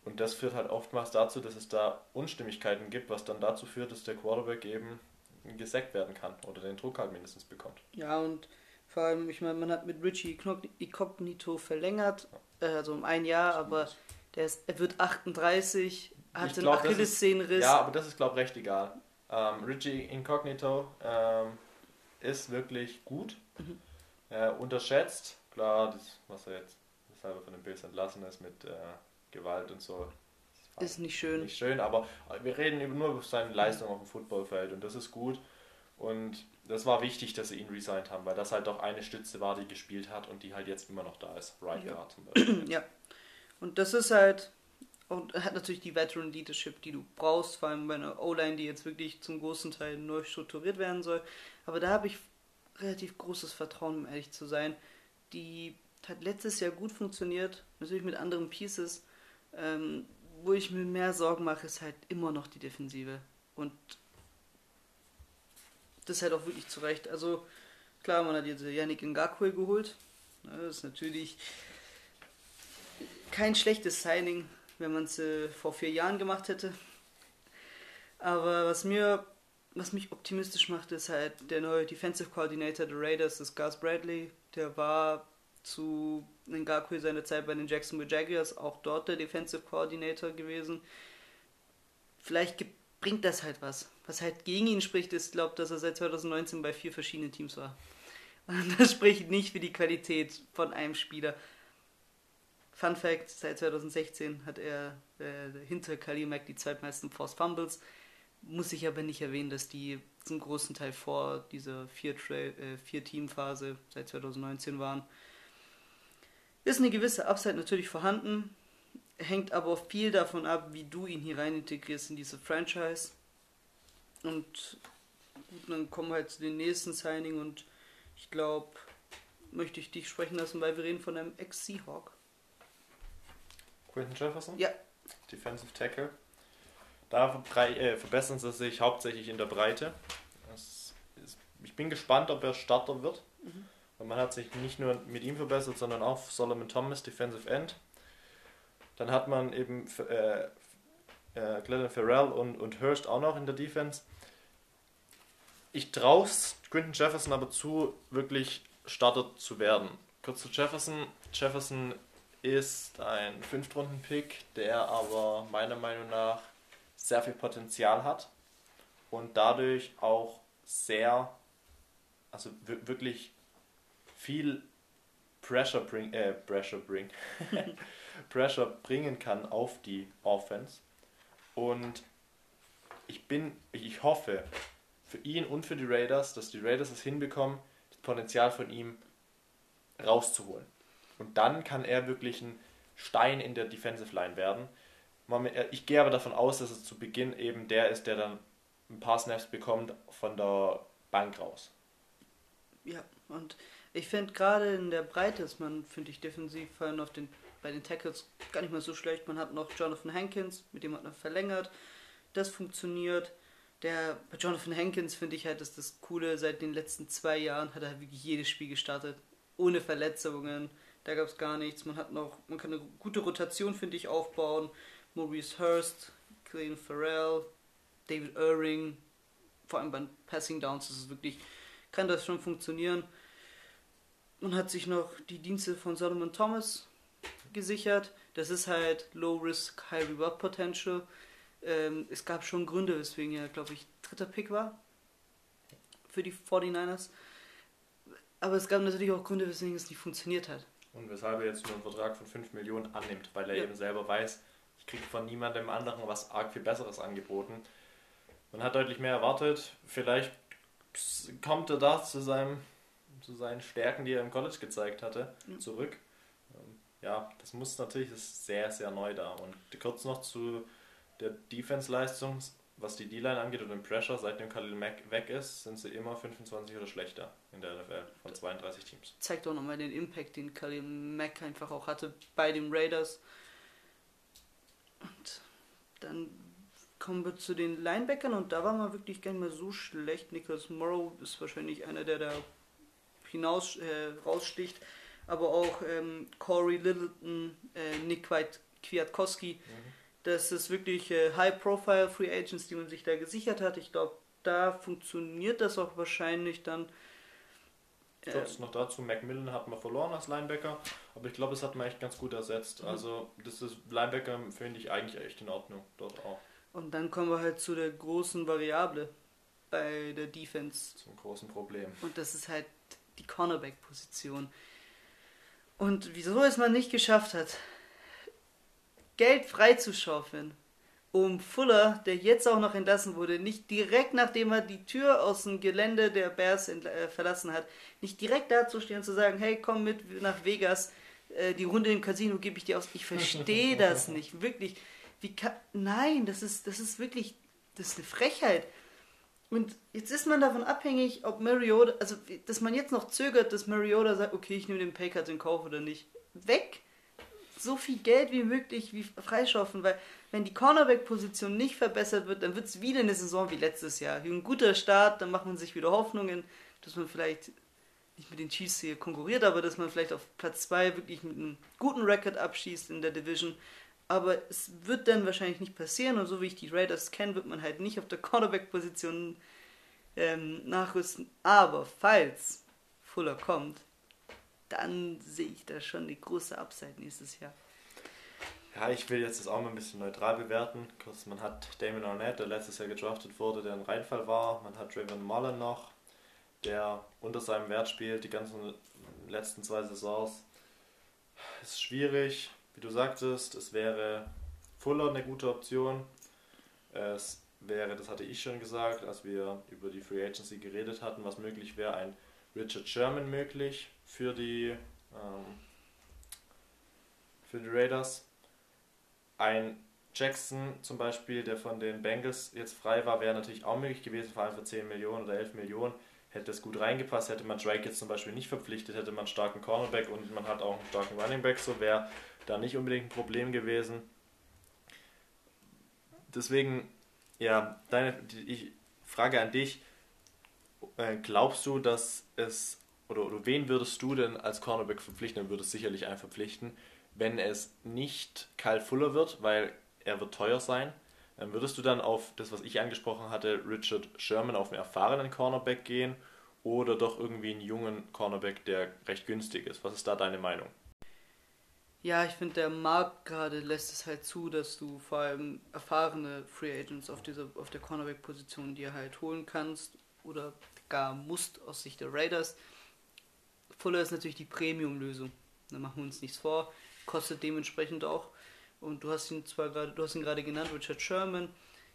Und das führt halt oftmals dazu, dass es da Unstimmigkeiten gibt, was dann dazu führt, dass der Quarterback eben gesackt werden kann oder den Druck halt mindestens bekommt. Ja, und vor allem, ich meine, man hat mit Richie Incognito verlängert, äh, also um ein Jahr, aber der ist, er wird 38, hat Ich einen glaub, ist- Achillessehnenriss. Ja, aber das ist, glaube ich, recht egal. Ähm, Richie Incognito ähm, ist wirklich gut. Mhm. Äh, unterschätzt. Klar, das, was er jetzt selber von den Bills entlassen ist mit äh, Gewalt und so. Ist nicht schön. nicht schön, aber wir reden eben nur über seine Leistung auf dem Footballfeld und das ist gut. Und das war wichtig, dass sie ihn resigned haben, weil das halt auch eine Stütze war, die gespielt hat und die halt jetzt immer noch da ist. Right Ja. Guard zum Beispiel. Ja. Und das ist halt, und hat natürlich die Veteran Leadership, die du brauchst, vor allem bei einer O-Line, die jetzt wirklich zum großen Teil neu strukturiert werden soll. Aber da habe ich relativ großes Vertrauen, um ehrlich zu sein. Die hat letztes Jahr gut funktioniert, natürlich mit anderen Pieces. Ähm, wo ich mir mehr Sorgen mache, ist halt immer noch die Defensive. Und das halt auch wirklich zu Recht. Also klar, man hat jetzt Yannick Ngakwe geholt. Das ist natürlich kein schlechtes Signing, wenn man es äh, vor vier Jahren gemacht hätte. Aber was mir, was mich optimistisch macht, ist halt der neue Defensive Coordinator der Raiders, das Gus Bradley. Der war zu Ngakwe seiner Zeit bei den Jacksonville Jaguars auch dort der Defensive Coordinator gewesen. Vielleicht bringt das halt was. Was halt gegen ihn spricht, ist, glaube dass er seit 2019 bei vier verschiedenen Teams war. Und das spricht nicht für die Qualität von einem Spieler. Fun Fact: Seit 2016 hat er äh, hinter Khalil Mack die zweitmeisten Forced Fumbles. Muss ich aber nicht erwähnen, dass die zum großen Teil vor dieser vier, Tra äh, seit 2019 waren. Ist eine gewisse Upside natürlich vorhanden, hängt aber viel davon ab, wie du ihn hier rein integrierst in diese Franchise. Und gut, dann kommen wir halt zu den nächsten Signing und ich glaube, möchte ich dich sprechen lassen, weil wir reden von einem Ex-Seahawk. Quinton Jefferson? Ja. Defensive Tackle. Da äh, verbessern sie sich hauptsächlich in der Breite. Ist, ich bin gespannt, ob er Starter wird. Mhm. Und man hat sich nicht nur mit ihm verbessert, sondern auch Solomon Thomas, Defensive End. Dann hat man eben äh, äh, Glenn Farrell und, und Hurst auch noch in der Defense. Ich traue es Quinton Jefferson aber zu, wirklich Starter zu werden. Kurz zu Jefferson. Jefferson ist ein Fünftrunden-Pick, der aber meiner Meinung nach sehr viel Potenzial hat und dadurch auch sehr, also wirklich viel Pressure bring, äh, Pressure bring, Pressure bringen kann auf die Offense. Und ich bin, ich hoffe für ihn und für die Raiders, dass die Raiders es hinbekommen, das Potenzial von ihm rauszuholen. Und dann kann er wirklich ein Stein in der Defensive Line werden. Ich gehe aber davon aus, dass es zu Beginn eben der ist, der dann ein paar Snaps bekommt von der Bank raus. Ja, und ich finde gerade in der Breite ist man, finde ich, defensiv vor allem auf den, bei den Tackles gar nicht mal so schlecht. Man hat noch Jonathan Hankins, mit dem hat man verlängert. Das funktioniert. Der, bei Jonathan Hankins finde ich halt, dass das Coole, seit den letzten zwei Jahren hat er wirklich jedes Spiel gestartet. Ohne Verletzungen. Da gab es gar nichts. Man hat noch, man kann eine gute Rotation, finde ich, aufbauen. Maurice Hurst, Clayton Farrell, David Irving, vor allem beim Passing Downs ist es wirklich, kann das schon funktionieren. Man hat sich noch die Dienste von Solomon Thomas gesichert. Das ist halt Low Risk, High Reward Potential. Ähm, es gab schon Gründe, weswegen er, glaube ich, dritter Pick war für die 49ers. Aber es gab natürlich auch Gründe, weswegen es nicht funktioniert hat. Und weshalb er jetzt nur einen Vertrag von 5 Millionen annimmt, weil er ja. eben selber weiß, ich kriege von niemandem anderen was arg viel Besseres angeboten. Man hat deutlich mehr erwartet. Vielleicht kommt er da zu, seinem, zu seinen Stärken, die er im College gezeigt hatte, ja. zurück. Ähm, ja, das muss natürlich, das ist sehr, sehr neu da. Und kurz noch zu der Defense-Leistung, was die D-Line angeht und den Pressure, seitdem Khalil Mack weg ist, sind sie immer 25 oder schlechter in der NFL von 32 Teams. Zeigt auch nochmal den Impact, den Khalil Mack einfach auch hatte bei den Raiders. Und dann kommen wir zu den Linebackern und da war man wirklich gar nicht mehr so schlecht. Nicholas Morrow ist wahrscheinlich einer, der da hinaus äh, raussticht. Aber auch ähm, Corey Littleton, äh, Nick White, Kwiatkowski. Mhm das ist wirklich äh, High-Profile Free Agents, die man sich da gesichert hat. Ich glaube, da funktioniert das auch wahrscheinlich dann. Äh, Kurz noch dazu, Macmillan hat man verloren als Linebacker, aber ich glaube, es hat man echt ganz gut ersetzt. Mhm. Also, das ist Linebacker finde ich eigentlich echt in Ordnung dort auch. Und dann kommen wir halt zu der großen Variable bei der Defense. Zum großen Problem. Und das ist halt die Cornerback-Position. Und wieso es man nicht geschafft hat, Geld freizuschaufeln, um Fuller, der jetzt auch noch entlassen wurde, nicht direkt nachdem er die Tür aus dem Gelände der Bears äh, verlassen hat, nicht direkt dazustehen und zu sagen, hey, komm mit nach Vegas, äh, die Runde im Casino gebe ich dir aus. Ich verstehe das nicht, wirklich. Wie kann, nein, das ist, das ist wirklich, das ist eine Frechheit. Und jetzt ist man davon abhängig, ob Mariota, also dass man jetzt noch zögert, dass Mariota sagt, okay, ich nehme den Paycard in Kauf oder nicht. Weg! So viel Geld wie möglich wie freischaufeln, weil wenn die Cornerback-Position nicht verbessert wird, dann wird es wieder eine Saison wie letztes Jahr. Wie ein guter Start, dann macht man sich wieder Hoffnungen, dass man vielleicht nicht mit den Chiefs hier konkurriert, aber dass man vielleicht auf Platz 2 wirklich mit einem guten Rekord abschießt in der Division. Aber es wird dann wahrscheinlich nicht passieren und so wie ich die Raiders kenne, wird man halt nicht auf der Cornerback-Position ähm, nachrüsten. Aber falls Fuller kommt, dann sehe ich da schon die große Upside nächstes Jahr. Ja, ich will jetzt das auch mal ein bisschen neutral bewerten. Kurz, man hat Damon Arnett, der letztes Jahr gedraftet wurde, der ein Reinfall war. Man hat Trayvon Mullen noch, der unter seinem Wert spielt, die ganzen letzten zwei Saisons. Ist schwierig, wie du sagtest, es wäre Fuller eine gute Option. Es wäre, das hatte ich schon gesagt, als wir über die Free Agency geredet hatten, was möglich wäre, ein Richard Sherman möglich für die, ähm, für die Raiders. Ein Jackson zum Beispiel, der von den Bengals jetzt frei war, wäre natürlich auch möglich gewesen, vor allem für 10 Millionen oder 11 Millionen. Hätte es gut reingepasst, hätte man Drake jetzt zum Beispiel nicht verpflichtet, hätte man einen starken Cornerback und man hat auch einen starken Running Back, so wäre da nicht unbedingt ein Problem gewesen. Deswegen, ja, deine die, ich, Frage an dich, äh, glaubst du, dass es oder, oder wen würdest du denn als Cornerback verpflichten? Dann würdest sicherlich einen verpflichten, wenn es nicht Kyle Fuller wird, weil er wird teuer sein. Dann würdest du dann auf das, was ich angesprochen hatte, Richard Sherman auf einen erfahrenen Cornerback gehen oder doch irgendwie einen jungen Cornerback, der recht günstig ist? Was ist da deine Meinung? Ja, ich finde, der Markt gerade lässt es halt zu, dass du vor allem erfahrene Free Agents auf, dieser, auf der Cornerback-Position dir halt holen kannst oder gar musst aus Sicht der Raiders. Fuller ist natürlich die Premium-Lösung. Da machen wir uns nichts vor. Kostet dementsprechend auch. Und du hast ihn zwar gerade, du hast ihn gerade genannt, Richard Sherman,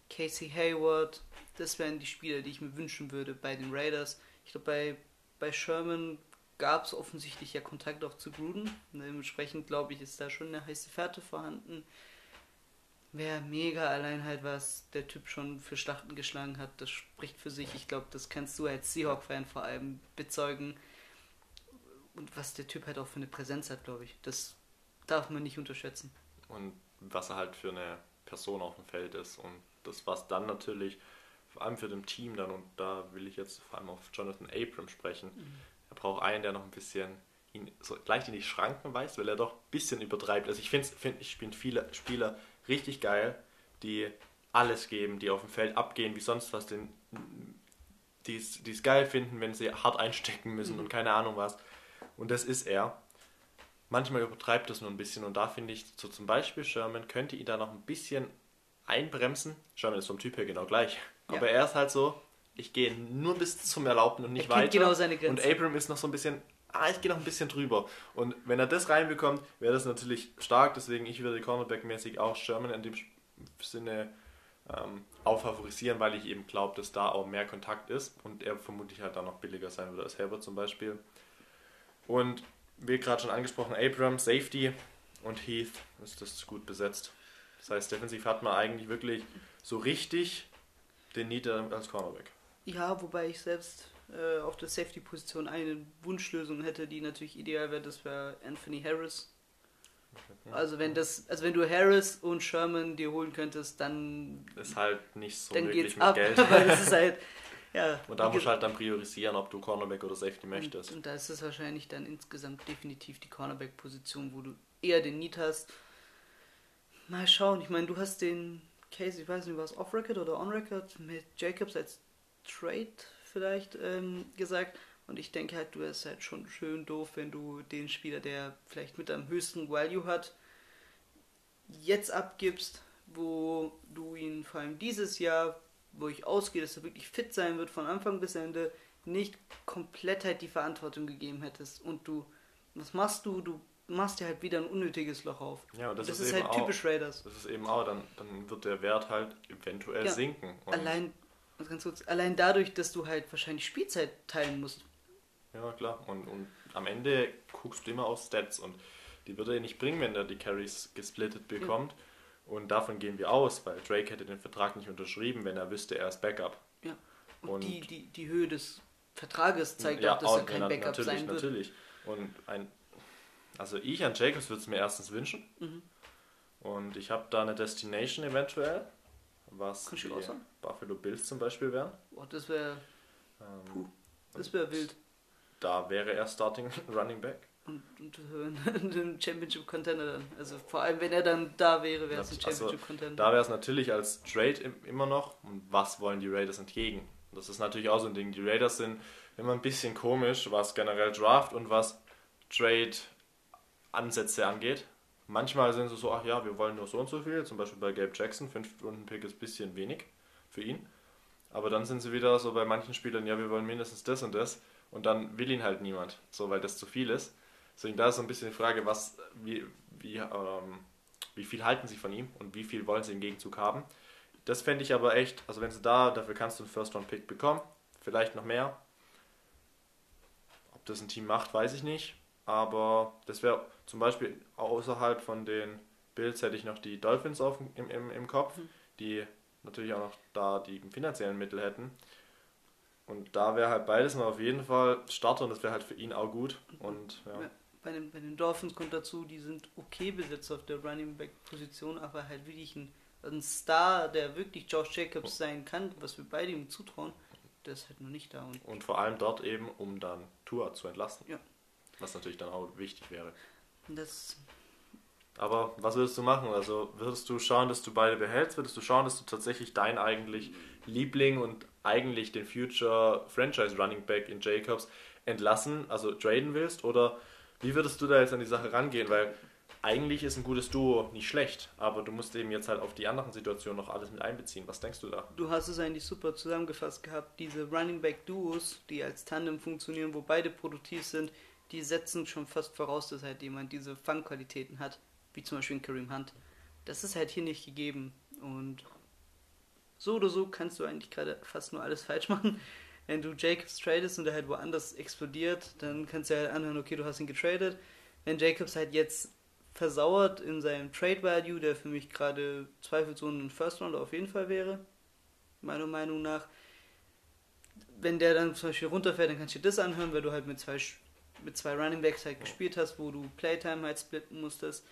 Casey Hayward. Das wären die Spieler, die ich mir wünschen würde bei den Raiders. Ich glaube, bei, bei Sherman gab es offensichtlich ja Kontakt auch zu Gruden. Dementsprechend glaube ich, ist da schon eine heiße Fährte vorhanden. Wäre mega allein halt, was der Typ schon für Schlachten geschlagen hat. Das spricht für sich. Ich glaube, das kannst du als Seahawk-Fan vor allem bezeugen und was der Typ halt auch für eine Präsenz hat, glaube ich. Das darf man nicht unterschätzen. Und was er halt für eine Person auf dem Feld ist und das, was dann natürlich, vor allem für dem Team dann, und da will ich jetzt vor allem auf Jonathan Abram sprechen, mhm. er braucht einen, der noch ein bisschen ihn so gleich in die Schranken weist, weil er doch ein bisschen übertreibt. Also ich finde, find, ich bin viele Spieler richtig geil, die alles geben, die auf dem Feld abgehen, wie sonst was, den, die es geil finden, wenn sie hart einstecken müssen mhm. und keine Ahnung was. Und das ist er. Manchmal übertreibt das nur ein bisschen und da finde ich, so zum Beispiel Sherman könnte ihn da noch ein bisschen einbremsen. Sherman ist vom Typ her genau gleich. Ja. Aber er ist halt so, ich gehe nur bis zum Erlaubten und nicht er weiter. Genau seine Grenzen. Und Abram ist noch so ein bisschen, ah, ich gehe noch ein bisschen drüber. Und wenn er das reinbekommt, wäre das natürlich stark. Deswegen, ich würde Cornerback-mäßig auch Sherman in dem Sinne ähm, auffavorisieren, weil ich eben glaube, dass da auch mehr Kontakt ist und er vermutlich halt dann noch billiger sein würde als Herbert zum Beispiel. Und wie gerade schon angesprochen, Abram, Safety und Heath ist das gut besetzt. Das heißt, defensiv hat man eigentlich wirklich so richtig den Need als Cornerback. Ja, wobei ich selbst äh, auf der Safety-Position eine Wunschlösung hätte, die natürlich ideal wäre, das wäre Anthony Harris. Also wenn das, also wenn du Harris und Sherman dir holen könntest, dann ist halt nicht so dann wirklich mit ab, Geld. Weil es ist halt, Ja, und da musst du halt dann priorisieren, ob du Cornerback oder Safety möchtest. Und, und da ist es wahrscheinlich dann insgesamt definitiv die Cornerback-Position, wo du eher den Need hast. Mal schauen, ich meine, du hast den Case, ich weiß nicht, war es off-Record oder on-Record, mit Jacobs als Trade vielleicht ähm, gesagt. Und ich denke halt, du wärst halt schon schön doof, wenn du den Spieler, der vielleicht mit am höchsten Value hat, jetzt abgibst, wo du ihn vor allem dieses Jahr wo ich ausgehe, dass er wirklich fit sein wird von Anfang bis Ende, nicht komplett halt die Verantwortung gegeben hättest. Und du, was machst du? Du machst dir halt wieder ein unnötiges Loch auf. Ja, und das, das ist, ist halt auch, typisch Raiders. Das ist eben auch, dann, dann wird der Wert halt eventuell ja, sinken. allein, ganz kurz, allein dadurch, dass du halt wahrscheinlich Spielzeit teilen musst. Ja, klar. Und, und am Ende guckst du immer auf Stats und die würde er nicht bringen, wenn er die Carries gesplittet bekommt. Ja. Und davon gehen wir aus, weil Drake hätte den Vertrag nicht unterschrieben, wenn er wüsste, er ist Backup. Ja. Und, und die, die, die Höhe des Vertrages zeigt ja, auch, dass er kein na, Backup natürlich, sein wird. Natürlich. Und ein, also ich an Jacobs würde es mir erstens wünschen. Mhm. Und ich habe da eine Destination eventuell, was die Buffalo Bills zum Beispiel wären. Boah, das wäre. Ähm, das wäre wild. Da wäre er Starting Running Back und, und ein Championship Contender dann. Also vor allem, wenn er dann da wäre, wäre es ein also Championship Contender. Also, da wäre es natürlich als Trade immer noch. Und was wollen die Raiders entgegen? Das ist natürlich auch so ein Ding. Die Raiders sind immer ein bisschen komisch, was generell Draft und was Trade-Ansätze angeht. Manchmal sind sie so, ach ja, wir wollen nur so und so viel. Zum Beispiel bei Gabe Jackson, 5-Runden-Pick ist ein bisschen wenig für ihn. Aber dann sind sie wieder so bei manchen Spielern, ja, wir wollen mindestens das und das. Und dann will ihn halt niemand, so weil das zu viel ist. Deswegen da ist so ein bisschen die Frage, was, wie, wie, ähm, wie viel halten sie von ihm und wie viel wollen sie im Gegenzug haben. Das fände ich aber echt, also wenn sie da, dafür kannst du einen First-Round-Pick bekommen, vielleicht noch mehr. Ob das ein Team macht, weiß ich nicht. Aber das wäre zum Beispiel außerhalb von den Bills hätte ich noch die Dolphins auf, im, im, im Kopf, mhm. die natürlich auch noch da die finanziellen Mittel hätten. Und da wäre halt beides noch auf jeden Fall Starter und das wäre halt für ihn auch gut. Und ja bei den, bei den Dolphins kommt dazu, die sind okay besetzt auf der Running Back Position, aber halt wirklich ein, ein Star, der wirklich Josh Jacobs sein kann, was wir beide ihm zutrauen, der ist halt noch nicht da. Und, Und vor allem dort eben, um dann Tua zu entlasten. Ja. Was natürlich dann auch wichtig wäre. das, Aber was würdest du machen? Also würdest du schauen, dass du beide behältst? Würdest du schauen, dass du tatsächlich deinen eigentlich Liebling und eigentlich den Future Franchise Running Back in Jacobs entlassen, also traden willst? Oder wie würdest du da jetzt an die Sache rangehen? Weil eigentlich ist ein gutes Duo nicht schlecht, aber du musst eben jetzt halt auf die anderen Situationen noch alles mit einbeziehen. Was denkst du da? du hast es eigentlich super zusammengefasst gehabt. Diese Running Back Duos, die als Tandem funktionieren, wo beide produktiv sind, die setzen schon fast voraus, dass halt jemand diese Fangqualitäten hat, wie zum Beispiel ein Kareem Hunt. Das ist halt hier nicht gegeben. Und so oder so kannst du eigentlich gerade fast nur alles falsch machen. Wenn du Jacobs tradest und er halt woanders explodiert, dann kannst du halt anhören, okay, du hast ihn getradet. Wenn Jacobs halt jetzt versauert in seinem Trade Value, der für mich gerade zweifelsohne ein First Rounder auf jeden Fall wäre, meiner Meinung nach. Wenn der dann zum Beispiel runterfällt, dann kannst du dir das anhören, weil du halt mit zwei, mit zwei Running Backs halt gespielt hast, wo du Playtime halt splitten musstest.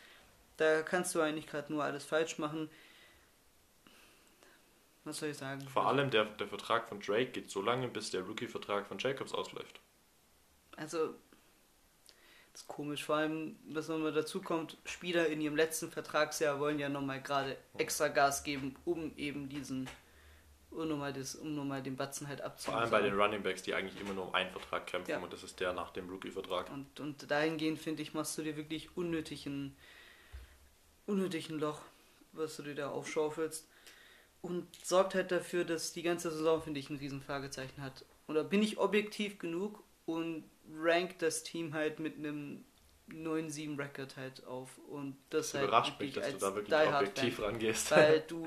Da kannst du eigentlich gerade nur alles falsch machen. Was soll ich sagen? Vor allem der, der Vertrag von Drake geht so lange, bis der Rookie-Vertrag von Jacobs ausläuft. Also, das ist komisch. Vor allem, was nochmal dazu kommt, Spieler in ihrem letzten Vertragsjahr wollen ja nochmal gerade extra Gas geben, um eben diesen, um nochmal das, um den Batzen halt Vor abzuholen. allem bei den Running Backs, die eigentlich immer nur um einen Vertrag kämpfen Ja. und das ist der nach dem Rookie-Vertrag. Und, und dahingehend, finde ich, machst du dir wirklich unnötigen, unnötigen Loch, was du dir da aufschaufelst. Und sorgt halt dafür, dass die ganze Saison, finde ich, ein riesen Fragezeichen hat. Oder bin ich objektiv genug und rank das Team halt mit einem 9-7-Record halt auf. Und das, Das halt überrascht mich, dass du da wirklich objektiv Fan. rangehst. Weil du.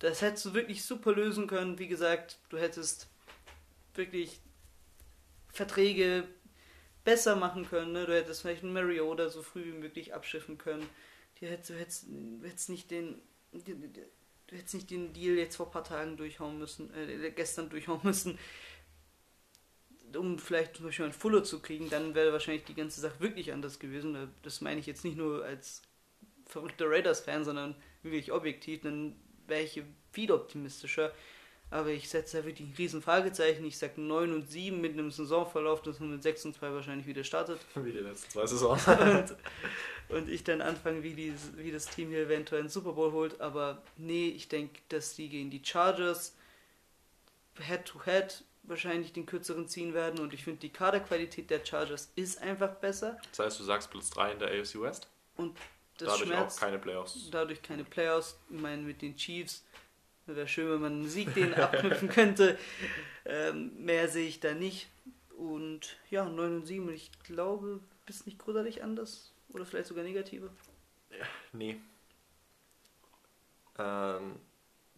Das hättest du wirklich super lösen können. Wie gesagt, du hättest wirklich Verträge besser machen können. Ne? Du hättest vielleicht einen Mariota so früh wie möglich abschiffen können. Du hättest, du hättest, du hättest nicht den. Du hättest nicht den Deal jetzt vor ein paar Tagen durchhauen müssen, äh, gestern durchhauen müssen, um vielleicht zum Beispiel einen Fuller zu kriegen, dann wäre wahrscheinlich die ganze Sache wirklich anders gewesen. Das meine ich jetzt nicht nur als verrückter Raiders-Fan, sondern wirklich objektiv, dann wäre ich viel optimistischer. Aber ich setze da wirklich ein riesen Fragezeichen. Ich sage 9 und 7 mit einem Saisonverlauf, dass man mit 6 und 2 wahrscheinlich wieder startet. Wie die letzten zwei Saisons. und, und ich dann anfange, wie, die, wie das Team hier eventuell einen Super Bowl holt. Aber nee, ich denke, dass die gegen die Chargers Head-to-Head wahrscheinlich den kürzeren ziehen werden. Und ich finde, die Kaderqualität der Chargers ist einfach besser. Das heißt, du sagst Platz 3 in der AFC West? Und das Dadurch schmerzt auch keine Playoffs. dadurch keine Playoffs. Ich meine, mit den Chiefs wäre schön, wenn man einen Sieg denen abknüpfen könnte. Ähm, mehr sehe ich da nicht. Und ja, 9 und 7, ich glaube, bist nicht großartig anders. Oder vielleicht sogar negativer. Nee. Ähm,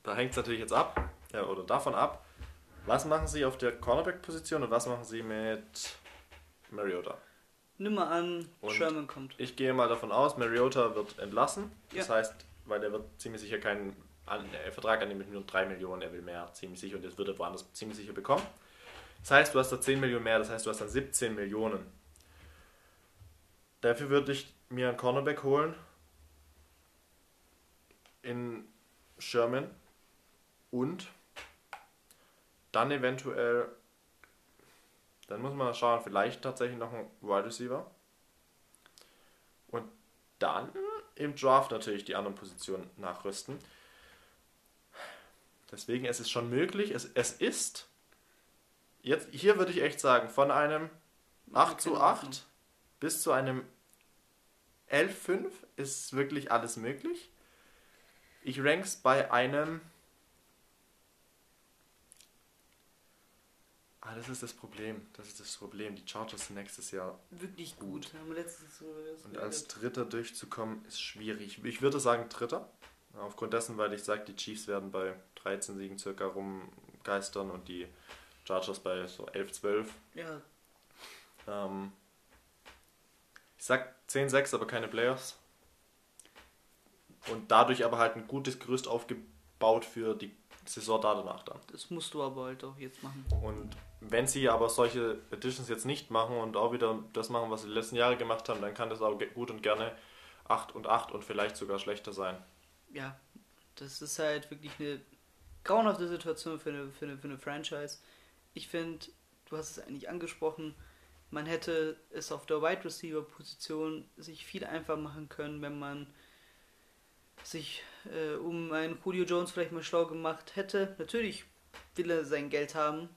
da hängt es natürlich jetzt ab, ja, oder davon ab, was machen sie auf der Cornerback-Position und was machen sie mit Mariota? Nimm mal an, Und- Sherman kommt. Ich gehe mal davon aus, Mariota wird entlassen. Das Ja. heißt, weil er wird ziemlich sicher keinen an, äh, Vertrag annehmen mit nur 3 Millionen, er will mehr, ziemlich sicher, und das wird er woanders ziemlich sicher bekommen. Das heißt, du hast da 10 Millionen mehr, das heißt, du hast dann 17 Millionen. Dafür würde ich mir einen Cornerback holen in Sherman und dann eventuell, dann muss man schauen, vielleicht tatsächlich noch ein Wide Receiver. Und dann im Draft natürlich die anderen Positionen nachrüsten. Deswegen es ist schon möglich, es, es ist, jetzt hier würde ich echt sagen, von einem 8 zu Keine Hoffnung. 8 bis zu einem 11-5 ist wirklich alles möglich. Ich rank's bei einem. Ah, das ist das Problem. Das ist das Problem. Die Chargers sind nächstes Jahr. Wirklich gut. Haben wir letztens so Und als Dritter durchzukommen, ist schwierig. Ich würde sagen Dritter. Aufgrund dessen, weil ich sage, die Chiefs werden bei 13 Siegen circa rumgeistern und die Chargers bei so 11, 12. Ja, Ähm, ich sag 10-6, aber keine Playoffs. Und dadurch aber halt ein gutes Gerüst aufgebaut für die Saison da danach dann. das musst du aber halt auch jetzt machen. Und wenn sie aber solche Editions jetzt nicht machen und auch wieder das machen, was sie die letzten Jahre gemacht haben, dann kann das auch gut und gerne 8 und 8 und vielleicht sogar schlechter sein. Ja, das ist halt wirklich eine grauenhafte Situation für eine, für eine, für eine Franchise. Ich finde, du hast es eigentlich angesprochen, man hätte es auf der Wide Receiver Position sich viel einfacher machen können, wenn man sich äh, um einen Julio Jones vielleicht mal schlau gemacht hätte. Natürlich will er sein Geld haben.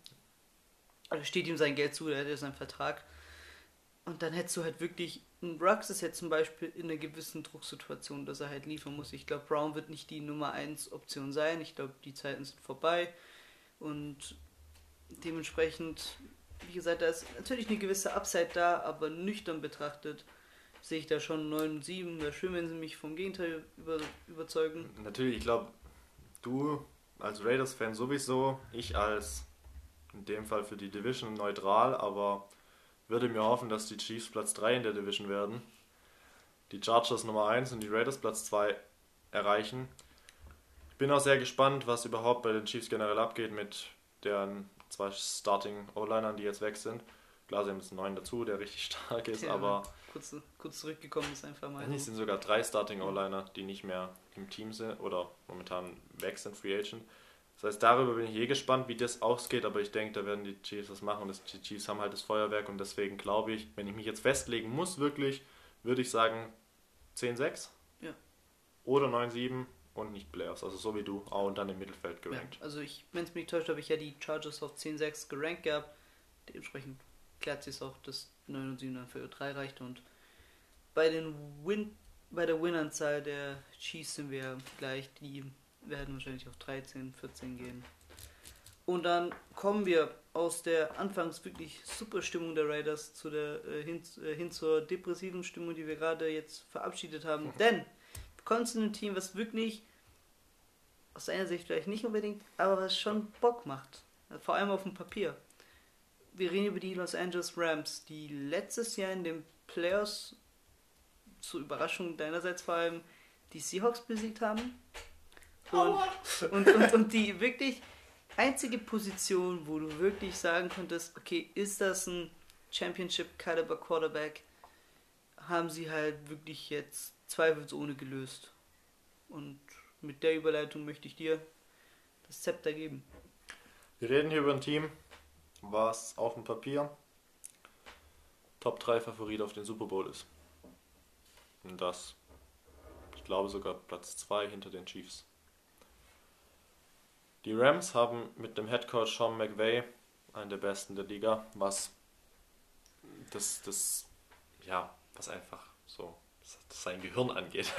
Also steht ihm sein Geld zu, er hat seinen Vertrag. Und dann hättest du halt wirklich, ein Brooks ist jetzt zum Beispiel in einer gewissen Drucksituation, dass er halt liefern muss. Ich glaube, Brown wird nicht die Nummer 1 Option sein. Ich glaube, die Zeiten sind vorbei. Und dementsprechend wie gesagt, da ist natürlich eine gewisse Upside da, aber nüchtern betrachtet sehe ich da schon 9 und 7. Wäre schön, wenn sie mich vom Gegenteil über, überzeugen. Natürlich, ich glaube, du als Raiders-Fan sowieso, ich als in dem Fall für die Division neutral, aber würde mir hoffen, dass die Chiefs Platz 3 in der Division werden, die Chargers Nummer 1 und die Raiders Platz 2 erreichen. Ich bin auch sehr gespannt, was überhaupt bei den Chiefs generell abgeht mit deren zwei Starting O-Linern, die jetzt weg sind. Klar, sie haben jetzt einen neuen dazu, der richtig stark ist, ja, aber. Kurz, kurz zurückgekommen ist einfach mal. Es sind sogar drei Starting O-Liner, die nicht mehr im Team sind oder momentan weg sind, Free Agent. Das heißt, darüber bin ich eh gespannt, wie das ausgeht, aber ich denke, da werden die Chiefs was machen und die Chiefs haben halt das Feuerwerk und deswegen glaube ich, wenn ich mich jetzt festlegen muss, wirklich, würde ich sagen 10-6 ja. oder 9-7 und nicht Playoffs, also so wie du, auch und dann im Mittelfeld gerankt. Ja, also ich, wenn es mich täuscht, habe ich ja die Chargers auf 10-6 gerankt gehabt. Dementsprechend klärt sich auch, dass 9 und 7 dann für 3 reicht und bei den Win bei der Winanzahl der Chiefs sind wir gleich, die werden wahrscheinlich auf 13, 14 gehen. Und dann kommen wir aus der anfangs wirklich super Stimmung der Raiders zu der, äh, hin, äh, hin zur depressiven Stimmung, die wir gerade jetzt verabschiedet haben. Denn kommt zu einem Team, was wirklich aus seiner Sicht vielleicht nicht unbedingt, aber was schon Bock macht. Vor allem auf dem Papier. Wir reden über die Los Angeles Rams, die letztes Jahr in den Playoffs zur Überraschung deinerseits vor allem die Seahawks besiegt haben. Und, und, und, und die wirklich einzige Position, wo du wirklich sagen konntest, okay, ist das ein Championship Caliber Quarterback, haben sie halt wirklich jetzt zweifelsohne gelöst. Und mit der Überleitung möchte ich dir das Zepter geben. Wir reden hier über ein Team, was auf dem Papier Top 3 Favorit auf den Super Bowl ist. Und das, ich glaube, sogar Platz 2 hinter den Chiefs. Die Rams haben mit dem Head Coach Sean McVay einen der besten der Liga, was das, das, ja, was einfach so sein Gehirn angeht.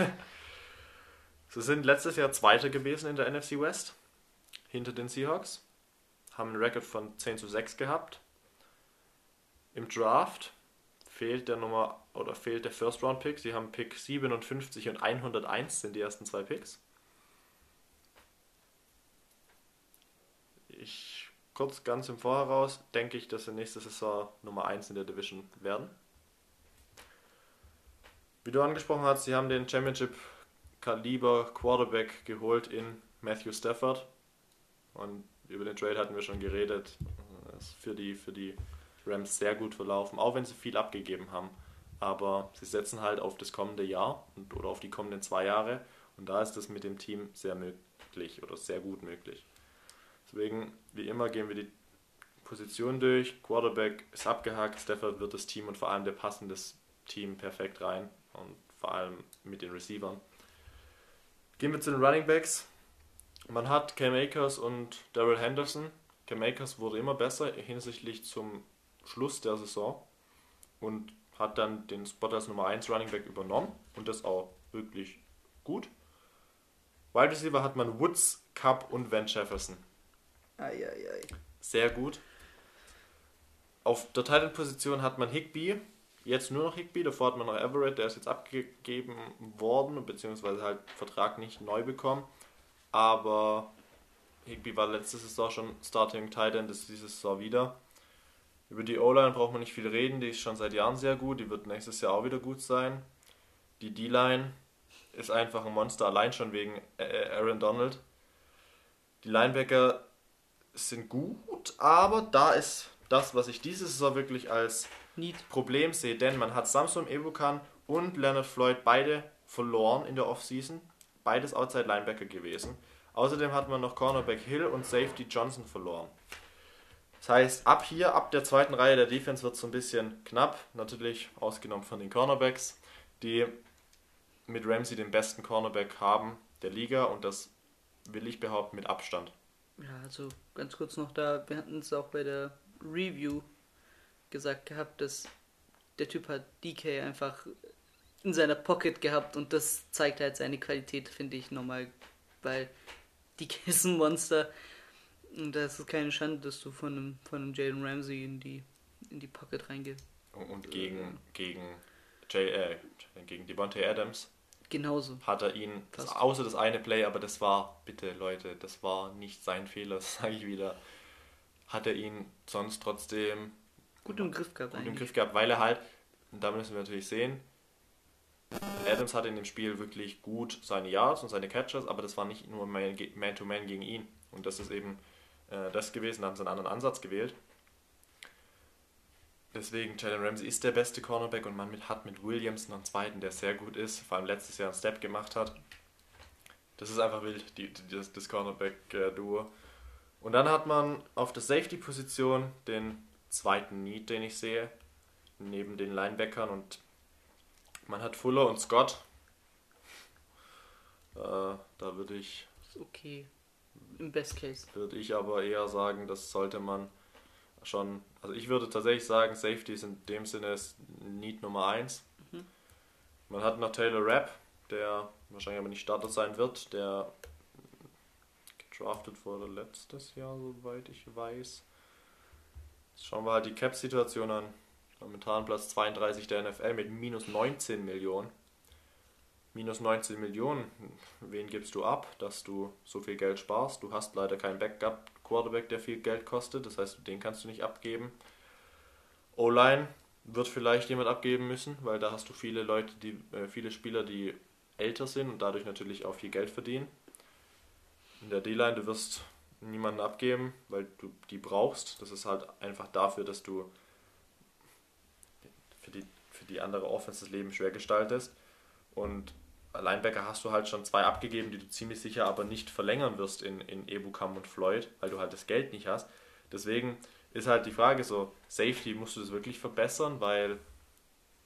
Sie sind letztes Jahr Zweiter gewesen in der NFC West, hinter den Seahawks, haben einen Rekord von 10 zu 6 gehabt. Im Draft fehlt der Nummer oder fehlt der First Round Pick. Sie haben Pick 57 und 101 sind die ersten zwei Picks. Ich kurz ganz im Vorheraus denke ich, dass sie nächste Saison Nummer 1 in der Division werden. Wie du angesprochen hast, sie haben den Championship-Kaliber Quarterback geholt in Matthew Stafford. Und über den Trade hatten wir schon geredet. Das ist für die, für die Rams sehr gut verlaufen, auch wenn sie viel abgegeben haben. Aber sie setzen halt auf das kommende Jahr und, oder auf die kommenden zwei Jahre. Und da ist das mit dem Team sehr möglich oder sehr gut möglich. Deswegen, wie immer, gehen wir die Position durch. Quarterback ist abgehakt, Stafford wird das Team und vor allem der passendes Team perfekt rein und vor allem mit den Receivern. Gehen wir zu den Running Backs. Man hat Cam Akers und Daryl Henderson. Cam Akers wurde immer besser hinsichtlich zum Schluss der Saison und hat dann den Spot als Nummer 1 Running Back übernommen und das auch wirklich gut. Wide Receiver hat man Woods, Cup und Van Jefferson. Ei, ei, ei. Sehr gut. Auf der Titan-Position hat man Higby, jetzt nur noch Higby, davor hat man noch Everett, der ist jetzt abgegeben worden, beziehungsweise halt Vertrag nicht neu bekommen. Aber Higby war letzte Saison schon Starting Titan, das ist diese Saison wieder. Über die O-Line braucht man nicht viel reden, die ist schon seit Jahren sehr gut, die wird nächstes Jahr auch wieder gut sein. Die D-Line ist einfach ein Monster, allein schon wegen Aaron Donald. Die Linebacker sind gut, aber da ist das, was ich diese Saison wirklich als Need. Problem sehe, denn man hat Samsung Evokan und Leonard Floyd beide verloren in der Offseason. beides Outside Linebacker gewesen. Außerdem hat man noch Cornerback Hill und Safety Johnson verloren. Das heißt, ab hier, ab der zweiten Reihe der Defense wird es so ein bisschen knapp. Natürlich ausgenommen von den Cornerbacks, die mit Ramsey den besten Cornerback haben der Liga und das will ich behaupten mit Abstand. Ja, also ganz kurz noch da, wir hatten es auch bei der Review gesagt gehabt, dass der Typ hat DK einfach in seiner Pocket gehabt und das zeigt halt seine Qualität, finde ich nochmal, weil DK ist ein Monster und da ist keine Schande, dass du von einem, von einem Jalen Ramsey in die, in die Pocket reingehst. Und gegen, gegen, Jay, äh, gegen Devontae Adams Genauso. hat er ihn, das, außer das eine Play, aber das war, bitte Leute, das war nicht sein Fehler, das sage ich wieder, hat er ihn sonst trotzdem gut im Griff gehabt. Gut eigentlich. im Griff gehabt, weil er halt, und da müssen wir natürlich sehen, Adams hatte in dem Spiel wirklich gut seine Yards und seine Catches, aber das war nicht nur Man-to-Man -Man gegen ihn. Und das ist eben äh, das gewesen, da haben sie einen anderen Ansatz gewählt. Deswegen, Jalen Ramsey ist der beste Cornerback und man mit, hat mit Williams noch einen zweiten, der sehr gut ist, vor allem letztes Jahr einen Step gemacht hat. Das ist einfach wild, die, die, das, das Cornerback-Duo. Und dann hat man auf der Safety-Position den zweiten Need, den ich sehe, neben den Linebackern und man hat Fuller und Scott. Äh, da würde ich. Okay. Im Best Case. Würde ich aber eher sagen, das sollte man schon. Also ich würde tatsächlich sagen, Safety ist in dem Sinne ist Need Nummer 1. Mhm. Man hat noch Taylor Rapp, der wahrscheinlich aber nicht Starter sein wird, der gedraftet wurde letztes Jahr, soweit ich weiß. Jetzt schauen wir halt die Cap-Situation an. Momentan Platz 32 der NFL mit minus 19 Millionen. Minus 19 Millionen, wen gibst du ab, dass du so viel Geld sparst? Du hast leider keinen Backup-Quarterback, der viel Geld kostet, das heißt, den kannst du nicht abgeben. O-Line wird vielleicht jemand abgeben müssen, weil da hast du viele Leute, die äh, viele Spieler, die älter sind und dadurch natürlich auch viel Geld verdienen. In der D-Line, du wirst niemanden abgeben, weil du die brauchst. Das ist halt einfach dafür, dass du für die, für die andere Offense das Leben schwer gestaltest. Und Linebacker hast du halt schon zwei abgegeben, die du ziemlich sicher aber nicht verlängern wirst in, in Ebukam und Floyd, weil du halt das Geld nicht hast. Deswegen ist halt die Frage so, Safety musst du das wirklich verbessern, weil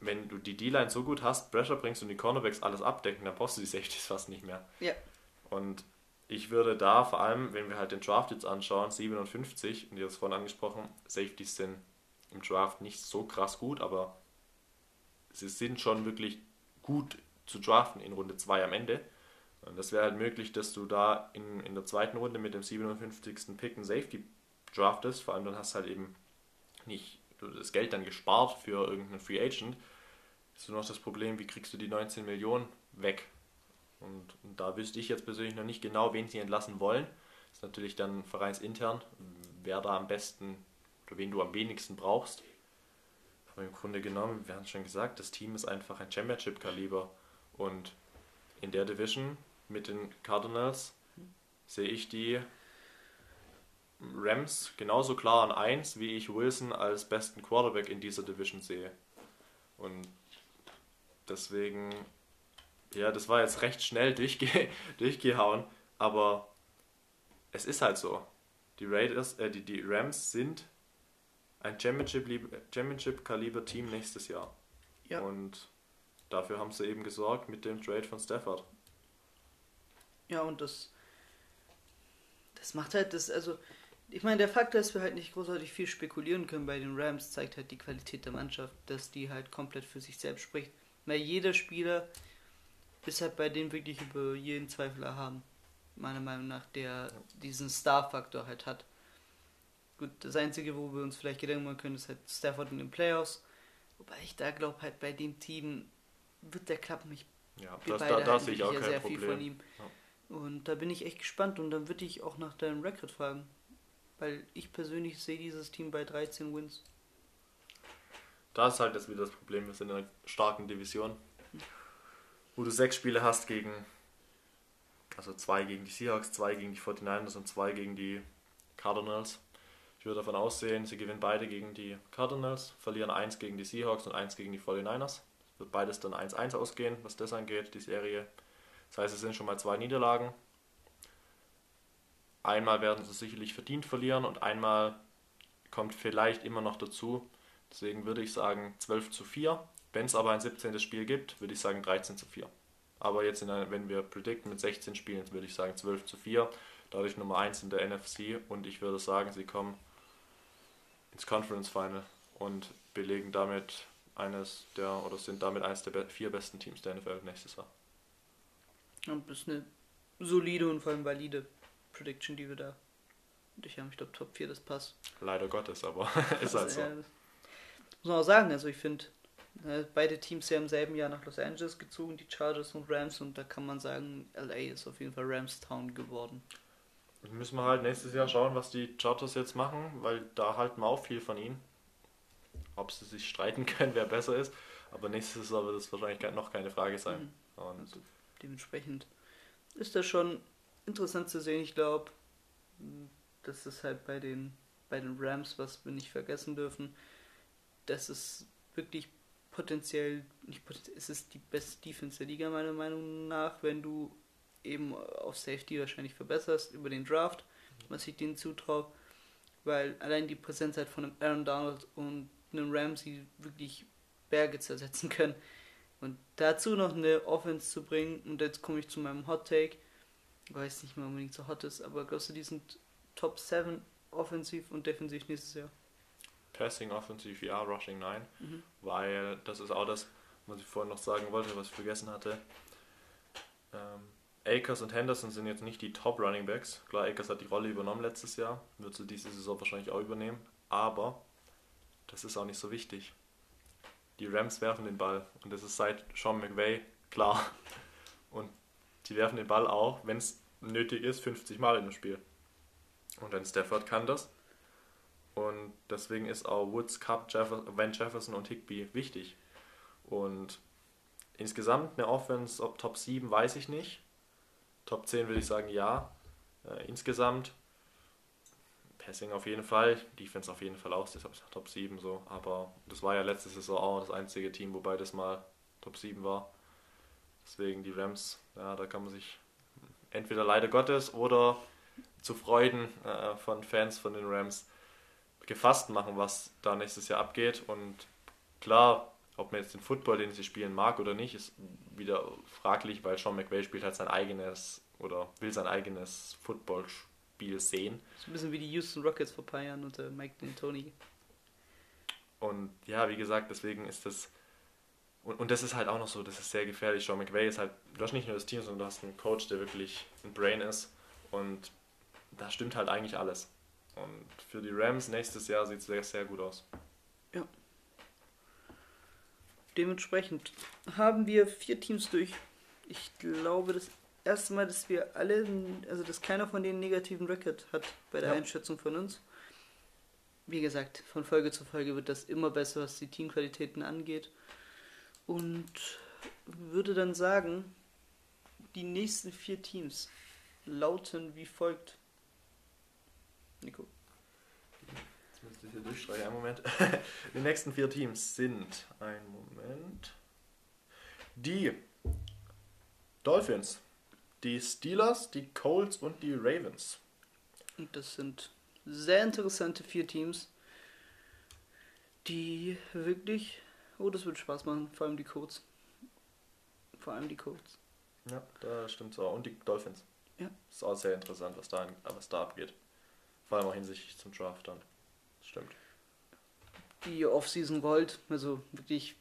wenn du die D-Line so gut hast, Pressure bringst und die Cornerbacks alles abdecken, dann brauchst du die Safeties fast nicht mehr. Ja. Und ich würde da vor allem, wenn wir halt den Draft jetzt anschauen, 57, und ihr habt es vorhin angesprochen, Safeties sind im Draft nicht so krass gut, aber sie sind schon wirklich gut zu draften in Runde 2 am Ende. Und das wäre halt möglich, dass du da in, in der zweiten Runde mit dem 57. Pick einen Safety draftest, vor allem dann hast du halt eben nicht das Geld dann gespart für irgendeinen Free Agent. Ist nur noch das Problem, wie kriegst du die 19 Millionen weg? Und, und, da wüsste ich jetzt persönlich noch nicht genau, wen sie entlassen wollen. Ist natürlich dann vereinsintern, wer da am besten oder wen du am wenigsten brauchst. Aber im Grunde genommen, wir haben es schon gesagt, das Team ist einfach ein Championship-Kaliber. Und in der Division mit den Cardinals sehe ich die Rams genauso klar an 1, wie ich Wilson als besten Quarterback in dieser Division sehe. Und deswegen ja, das war jetzt recht schnell durchge durchgehauen, aber es ist halt so. Die Raiders, äh, die, die Rams sind ein Championship-Kaliber-Team nächstes Jahr. Ja. Und dafür haben sie eben gesorgt mit dem Trade von Stafford. Ja, und das, das macht halt das, also, ich meine, der Fakt, dass wir halt nicht großartig viel spekulieren können bei den Rams, zeigt halt die Qualität der Mannschaft, dass die halt komplett für sich selbst spricht. Weil jeder Spieler ist halt bei denen wirklich über jeden Zweifel erhaben. Meiner Meinung nach, der diesen Star-Faktor halt hat. Gut, das Einzige, wo wir uns vielleicht Gedanken machen können, ist halt Stafford in den Playoffs. Wobei ich da glaube, halt bei dem Team wird der klappen. Ich, ja, das, da, da sehe ich auch kein sehr Problem. viel von ihm. Ja. Und da bin ich echt gespannt und dann würde ich auch nach deinem Record fragen. Weil ich persönlich sehe dieses Team bei 13 Wins. Da ist halt jetzt wieder das Problem, wir sind in einer starken Division wo du sechs Spiele hast gegen, also zwei gegen die Seahawks, zwei gegen die 49ers und zwei gegen die Cardinals. Ich würde davon aussehen, sie gewinnen beide gegen die Cardinals, verlieren eins gegen die Seahawks und eins gegen die 49ers. Wird beides dann 1-1 ausgehen, was das angeht, die Serie. Das heißt, es sind schon mal zwei Niederlagen. Einmal werden sie sicherlich verdient verlieren und einmal kommt vielleicht immer noch dazu. Deswegen würde ich sagen 12 zu 4. Wenn es aber ein 17. Spiel gibt, würde ich sagen 13 zu 4. Aber jetzt, einer, wenn wir predikten mit 16 Spielen, würde ich sagen 12 zu 4. Dadurch Nummer 1 in der NFC und ich würde sagen, sie kommen ins Conference Final und belegen damit eines der oder sind damit eines der vier besten Teams der NFL nächstes Jahr. Und das ist eine solide und vor allem valide Prediction, die wir da durch haben. Ich glaube, Top 4, das passt. Leider Gottes, aber ist halt so. muss man auch sagen, also ich finde, äh, beide Teams sind im selben Jahr nach Los Angeles gezogen, die Chargers und Rams, und da kann man sagen, LA ist auf jeden Fall Ramstown geworden. Müssen wir halt nächstes Jahr schauen, was die Chargers jetzt machen, weil da halten wir auch viel von ihnen. Ob sie sich streiten können, wer besser ist. Aber nächstes Jahr wird es wahrscheinlich noch keine Frage sein. Mhm. Also dementsprechend ist das schon interessant zu sehen. Ich glaube, das ist halt bei den, bei den Rams, was wir nicht vergessen dürfen, dass es wirklich potenziell, nicht potenziell, es ist die beste Defense der Liga meiner Meinung nach, wenn du eben auf Safety wahrscheinlich verbesserst über den Draft, was ich denen zutraue, weil allein die Präsenz halt von einem Aaron Donald und einem Ramsey wirklich Berge zersetzen können. Und dazu noch eine Offense zu bringen, und jetzt komme ich zu meinem Hot Take, ich weiß nicht mehr unbedingt so hot ist, aber glaubst du, die sind Top 7 offensiv und defensiv nächstes Jahr? Passing offensiv ja, Rushing nein, mhm. weil das ist auch das, was ich vorhin noch sagen wollte, was ich vergessen hatte. Ähm, Akers und Henderson sind jetzt nicht die Top Running Backs. Klar, Akers hat die Rolle übernommen letztes Jahr, wird sie diese Saison wahrscheinlich auch übernehmen, aber das ist auch nicht so wichtig. Die Rams werfen den Ball und das ist seit Sean McVay klar. Und die werfen den Ball auch, wenn es nötig ist, 50 Mal im Spiel. Und dann Stafford kann das. Und deswegen ist auch Woods, Cup, Jefferson, Van Jefferson und Higby wichtig. Und insgesamt eine Offense, ob Top 7, weiß ich nicht. Top 10 würde ich sagen ja. Äh, insgesamt Passing auf jeden Fall, Defense auf jeden Fall auch, deshalb Top 7 so. Aber das war ja letzte Saison auch das einzige Team, wobei das mal Top 7 war. Deswegen die Rams, ja, da kann man sich entweder leider Gottes oder zu Freuden äh, von Fans von den Rams gefasst machen, was da nächstes Jahr abgeht. Und klar, ob man jetzt den Football, den sie spielen mag oder nicht, ist wieder fraglich, weil Sean McVay spielt halt sein eigenes oder will sein eigenes Footballspiel sehen. So ein bisschen wie die Houston Rockets vor ein paar Jahren unter Mike D'Antoni. Und ja, wie gesagt, deswegen ist das. Und, und das ist halt auch noch so, das ist sehr gefährlich. Sean McVay ist halt, du hast nicht nur das Team, sondern du hast einen Coach, der wirklich ein Brain ist. Und da stimmt halt eigentlich alles. Und für die Rams nächstes Jahr sieht es sehr, sehr gut aus. Ja. Dementsprechend haben wir vier Teams durch. Ich glaube, das erste Mal, dass wir alle, also dass keiner von denen negativen Record hat bei der ja. Einschätzung von uns. Wie gesagt, von Folge zu Folge wird das immer besser, was die Teamqualitäten angeht. Und würde dann sagen, die nächsten vier Teams lauten wie folgt. Nico. Jetzt müsste ich hier durchstreichen. Einen Moment. Die nächsten vier Teams sind. Ein Moment. Die Dolphins, die Steelers, die Colts und die Ravens. Und das sind sehr interessante vier Teams, die wirklich. Oh, das wird Spaß machen. Vor allem die Colts. Vor allem die Colts. Ja, da stimmt so. Und die Dolphins. Ja. Ist auch sehr interessant, was da, was da abgeht. Vor allem auch hinsichtlich zum Draft dann. Das stimmt. Die Offseason Gold, also wirklich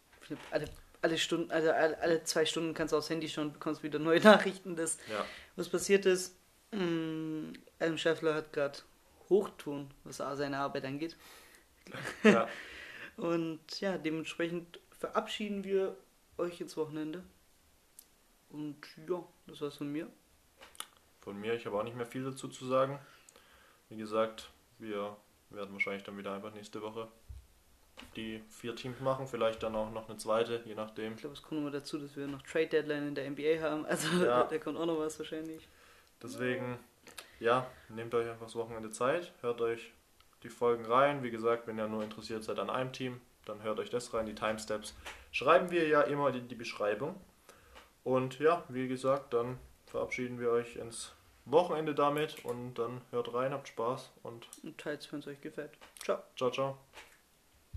alle, alle Stunden, also alle, alle, zwei Stunden kannst du aufs Handy schauen, bekommst wieder neue Nachrichten, dass ja. was passiert ist. Mm, Adam Scheffler hat gerade Hochtun, was seine Arbeit angeht. Ja. Und ja, dementsprechend verabschieden wir euch ins Wochenende. Und ja, das war's von mir. Von mir, ich habe auch nicht mehr viel dazu zu sagen. Wie gesagt, wir werden wahrscheinlich dann wieder einfach nächste Woche die vier Teams machen, vielleicht dann auch noch eine zweite, je nachdem. Ich glaube, es kommt nochmal dazu, dass wir noch Trade Deadline in der NBA haben. Also ja. da kommt auch noch was wahrscheinlich. Deswegen, ja, nehmt euch einfach das Wochenende Zeit, hört euch die Folgen rein. Wie gesagt, wenn ihr nur interessiert seid an einem Team, dann hört euch das rein. Die Timesteps schreiben wir ja immer in die Beschreibung. Und ja, wie gesagt, dann verabschieden wir euch ins Wochenende damit und dann hört rein, habt Spaß und Und teilt wenn es euch gefällt. Ciao. ciao, ciao.